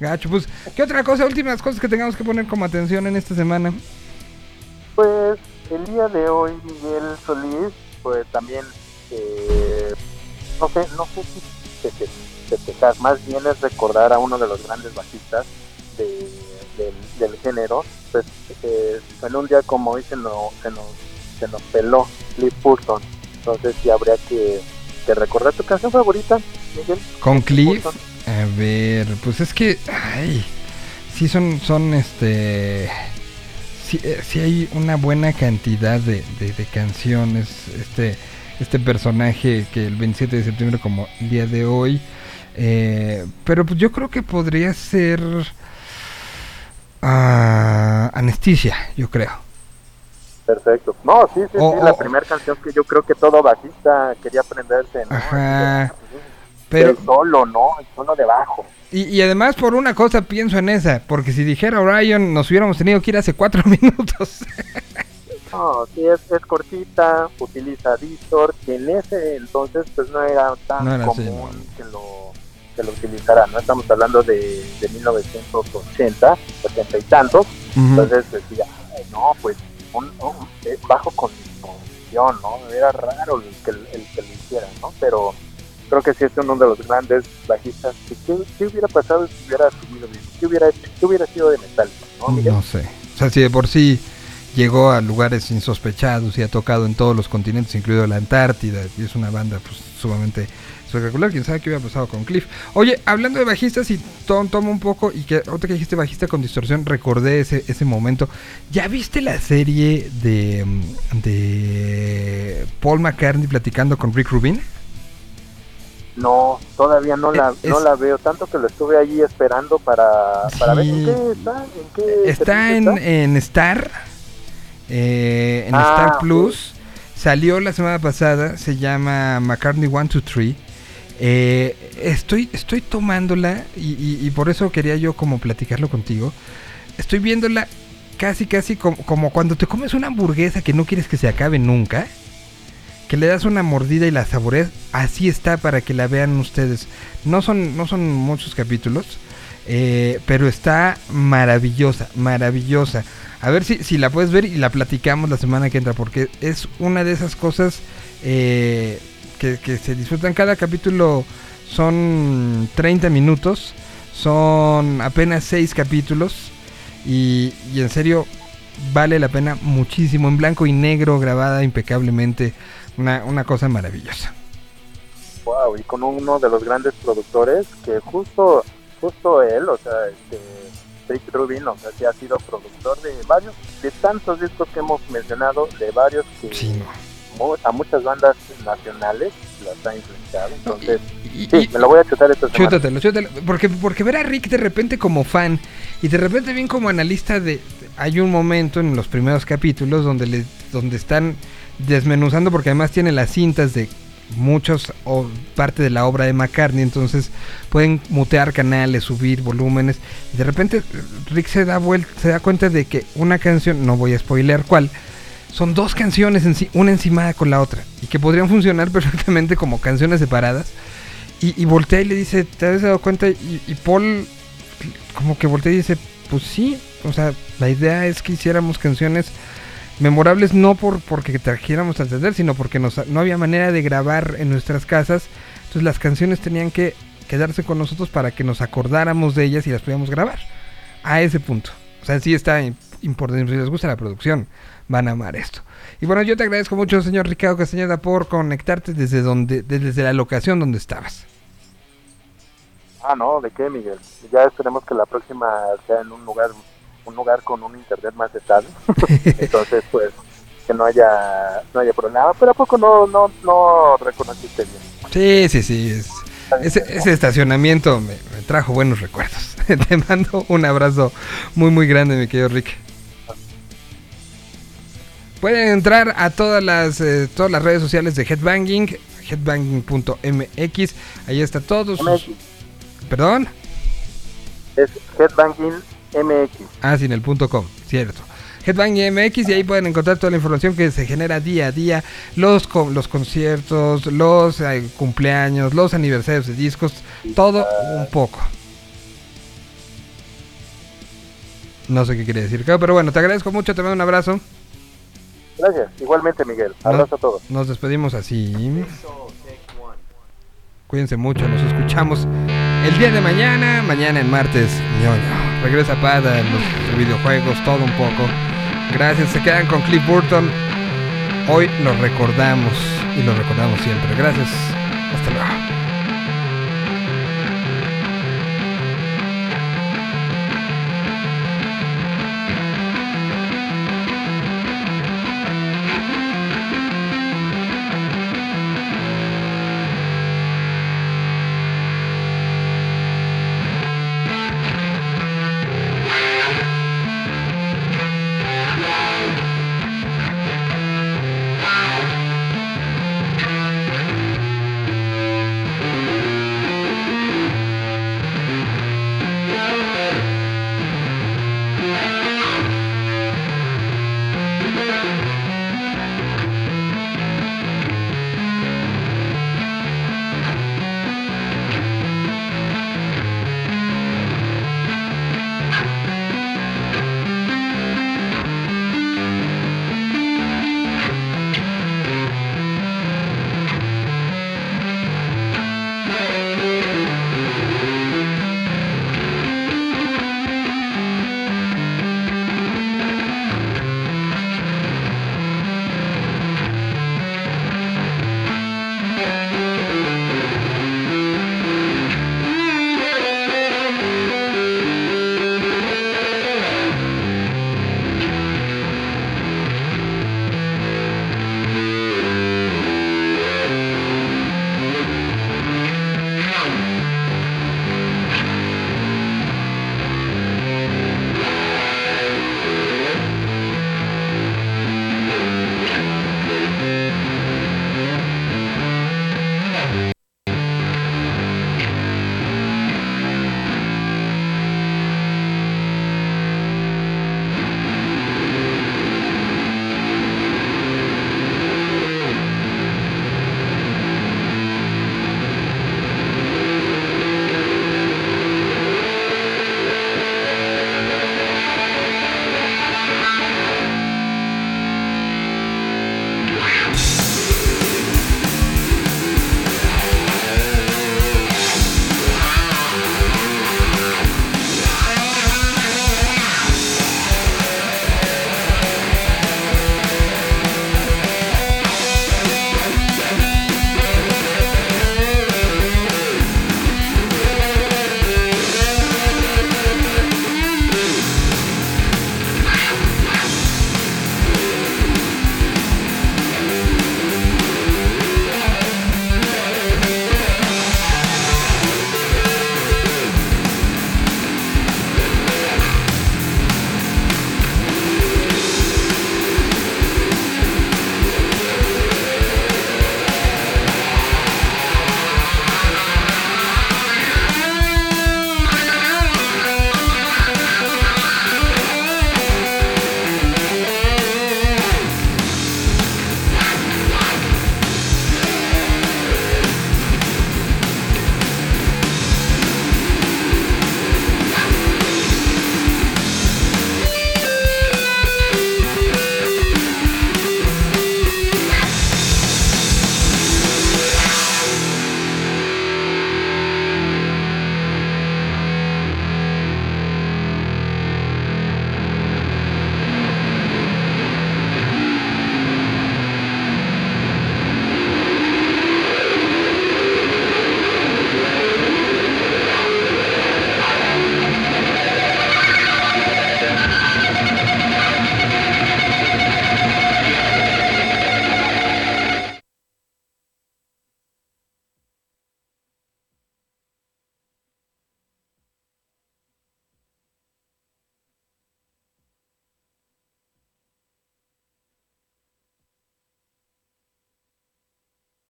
Gacho, pues, ¿qué otra cosa? Últimas cosas que tengamos que poner como atención en esta semana. Pues el día de hoy Miguel Solís, pues también, eh, no sé, no sé si feste- festejar, más bien es recordar a uno de los grandes bajistas de- del, del género, pues eh, en un día como hoy se nos, se nos, se nos peló Cliff Burton, entonces sí habría que, que recordar tu canción favorita, Miguel. Con Cliff. Burton. A ver, pues es que, ay, sí son, son este, sí, eh, sí hay una buena cantidad de, de- de canciones, este, este personaje que el 27 de septiembre como el día de hoy, eh, pero pues yo creo que podría ser ah, Anestesia, yo creo. Perfecto. No, sí, sí, O- sí, la primera canción que yo creo que todo bajista quería aprenderse, ¿no? Ajá. Pero Pero, solo, ¿no? El solo de bajo. Y, y además por una cosa pienso en esa, porque si dijera Orion nos hubiéramos tenido que ir hace cuatro minutos. No, sí, es, es cortita, utiliza Distort, que en ese entonces pues no era tan No era así, común que lo que lo utilizara, ¿no? Estamos hablando de, de 1980, 80 y tantos, entonces decía, "Ay, no, pues un, un- eh, bajo con distorsión, ¿no? Era raro el que, el que lo hiciera, ¿no? Pero creo que sí es uno de los grandes bajistas. ¿Qué, qué hubiera pasado si hubiera subido, qué hubiera, hecho? qué hubiera sido de metal, ¿no, Miguel? No sé. O sea, si de por sí llegó a lugares insospechados y ha tocado en todos los continentes, incluido la Antártida, y es una banda pues sumamente espectacular, quién sabe qué hubiera pasado con Cliff. Oye, hablando de bajistas y tom, toma un poco, y que ahorita que dijiste bajista con distorsión, recordé ese, ese momento. ¿Ya viste la serie de, mm, de Paul McCartney platicando con Rick Rubin? No, todavía no la, Es- no la veo, tanto que lo estuve allí esperando para, para ver en qué está, en qué Está en, en Star, eh, en Ah, Star. Plus. Salió la semana pasada, se llama McCartney 123. Eh, estoy, estoy tomándola y, y- y por eso quería yo como platicarlo contigo. Estoy viéndola casi, casi como, como cuando te comes una hamburguesa que no quieres que se acabe nunca. Que le das una mordida y la saboreas. Así está para que la vean ustedes. No son, no son muchos capítulos. eh, pero está maravillosa, maravillosa. A ver si, si la puedes ver y la platicamos la semana que entra, porque es una de esas cosas eh, que, que se disfrutan. Cada capítulo son 30 minutos, son apenas 6 capítulos y, y en serio vale la pena muchísimo. En blanco y negro, grabada impecablemente, una, una cosa maravillosa. wow, y con uno de los grandes productores que justo, justo él, o sea, este, Rick Rubin, o sea, sí ha sido productor de varios, de tantos discos que hemos mencionado, de varios que Sí, a muchas bandas nacionales las ha influenciado. Entonces, Y- y- sí, me lo voy a chutar esta semana. Chútatelo, chútatelo. Porque, porque ver a Rick de repente como fan y de repente bien como analista de... Hay un momento en los primeros capítulos donde, le, donde están desmenuzando porque además tiene las cintas de muchos o parte de la obra de McCartney, entonces pueden mutear canales, subir volúmenes. Y de repente Rick se da vuelta, se da cuenta de que una canción, no voy a spoilear cuál, son dos canciones, una encimada con la otra, y que podrían funcionar perfectamente como canciones separadas. Y, y voltea y le dice, ¿te habías dado cuenta? Y, y Paul como que voltea y dice, pues sí, o sea, la idea es que hiciéramos canciones memorables no por porque trajéramos a entender, sino porque nos- no había manera de grabar en nuestras casas. Entonces las canciones tenían que quedarse con nosotros para que nos acordáramos de ellas y las pudiéramos grabar. A ese punto. O sea, sí está im- importante. Si les gusta la producción, van a amar esto. Y bueno, yo te agradezco mucho, señor Ricardo Castañeda, por conectarte desde donde, desde la locación donde estabas. Ah, no, ¿de qué, Miguel? Ya esperemos que la próxima sea en un lugar un lugar con un internet más estable. Entonces, pues, que no haya no haya problema. Pero ¿a poco no, no, no reconociste bien? Sí, sí, sí. es- ese, ese estacionamiento me, me trajo buenos recuerdos. Te mando un abrazo muy, muy grande, mi querido Rick. Pueden entrar a todas las, eh, todas las redes sociales de Headbanging, headbanging.mx. Ahí está todo. sus-. ¿Perdón? Es Headbanging MX. Ah, sin el punto com, cierto. Headbanging MX y ahí pueden encontrar toda la información que se genera día a día, los, los conciertos, los eh, cumpleaños, los aniversarios de discos, todo un poco. No sé qué quiere decir, pero bueno, te agradezco mucho, te mando un abrazo. Gracias. Igualmente, Miguel. Abrazo a todos. Nos despedimos así. Cuídense mucho, nos escuchamos el día de mañana, mañana en martes, ñoño. Regresa Pada, los videojuegos, todo un poco. Gracias, se quedan con Cliff Burton. Hoy lo recordamos y lo recordamos siempre. Gracias, hasta luego.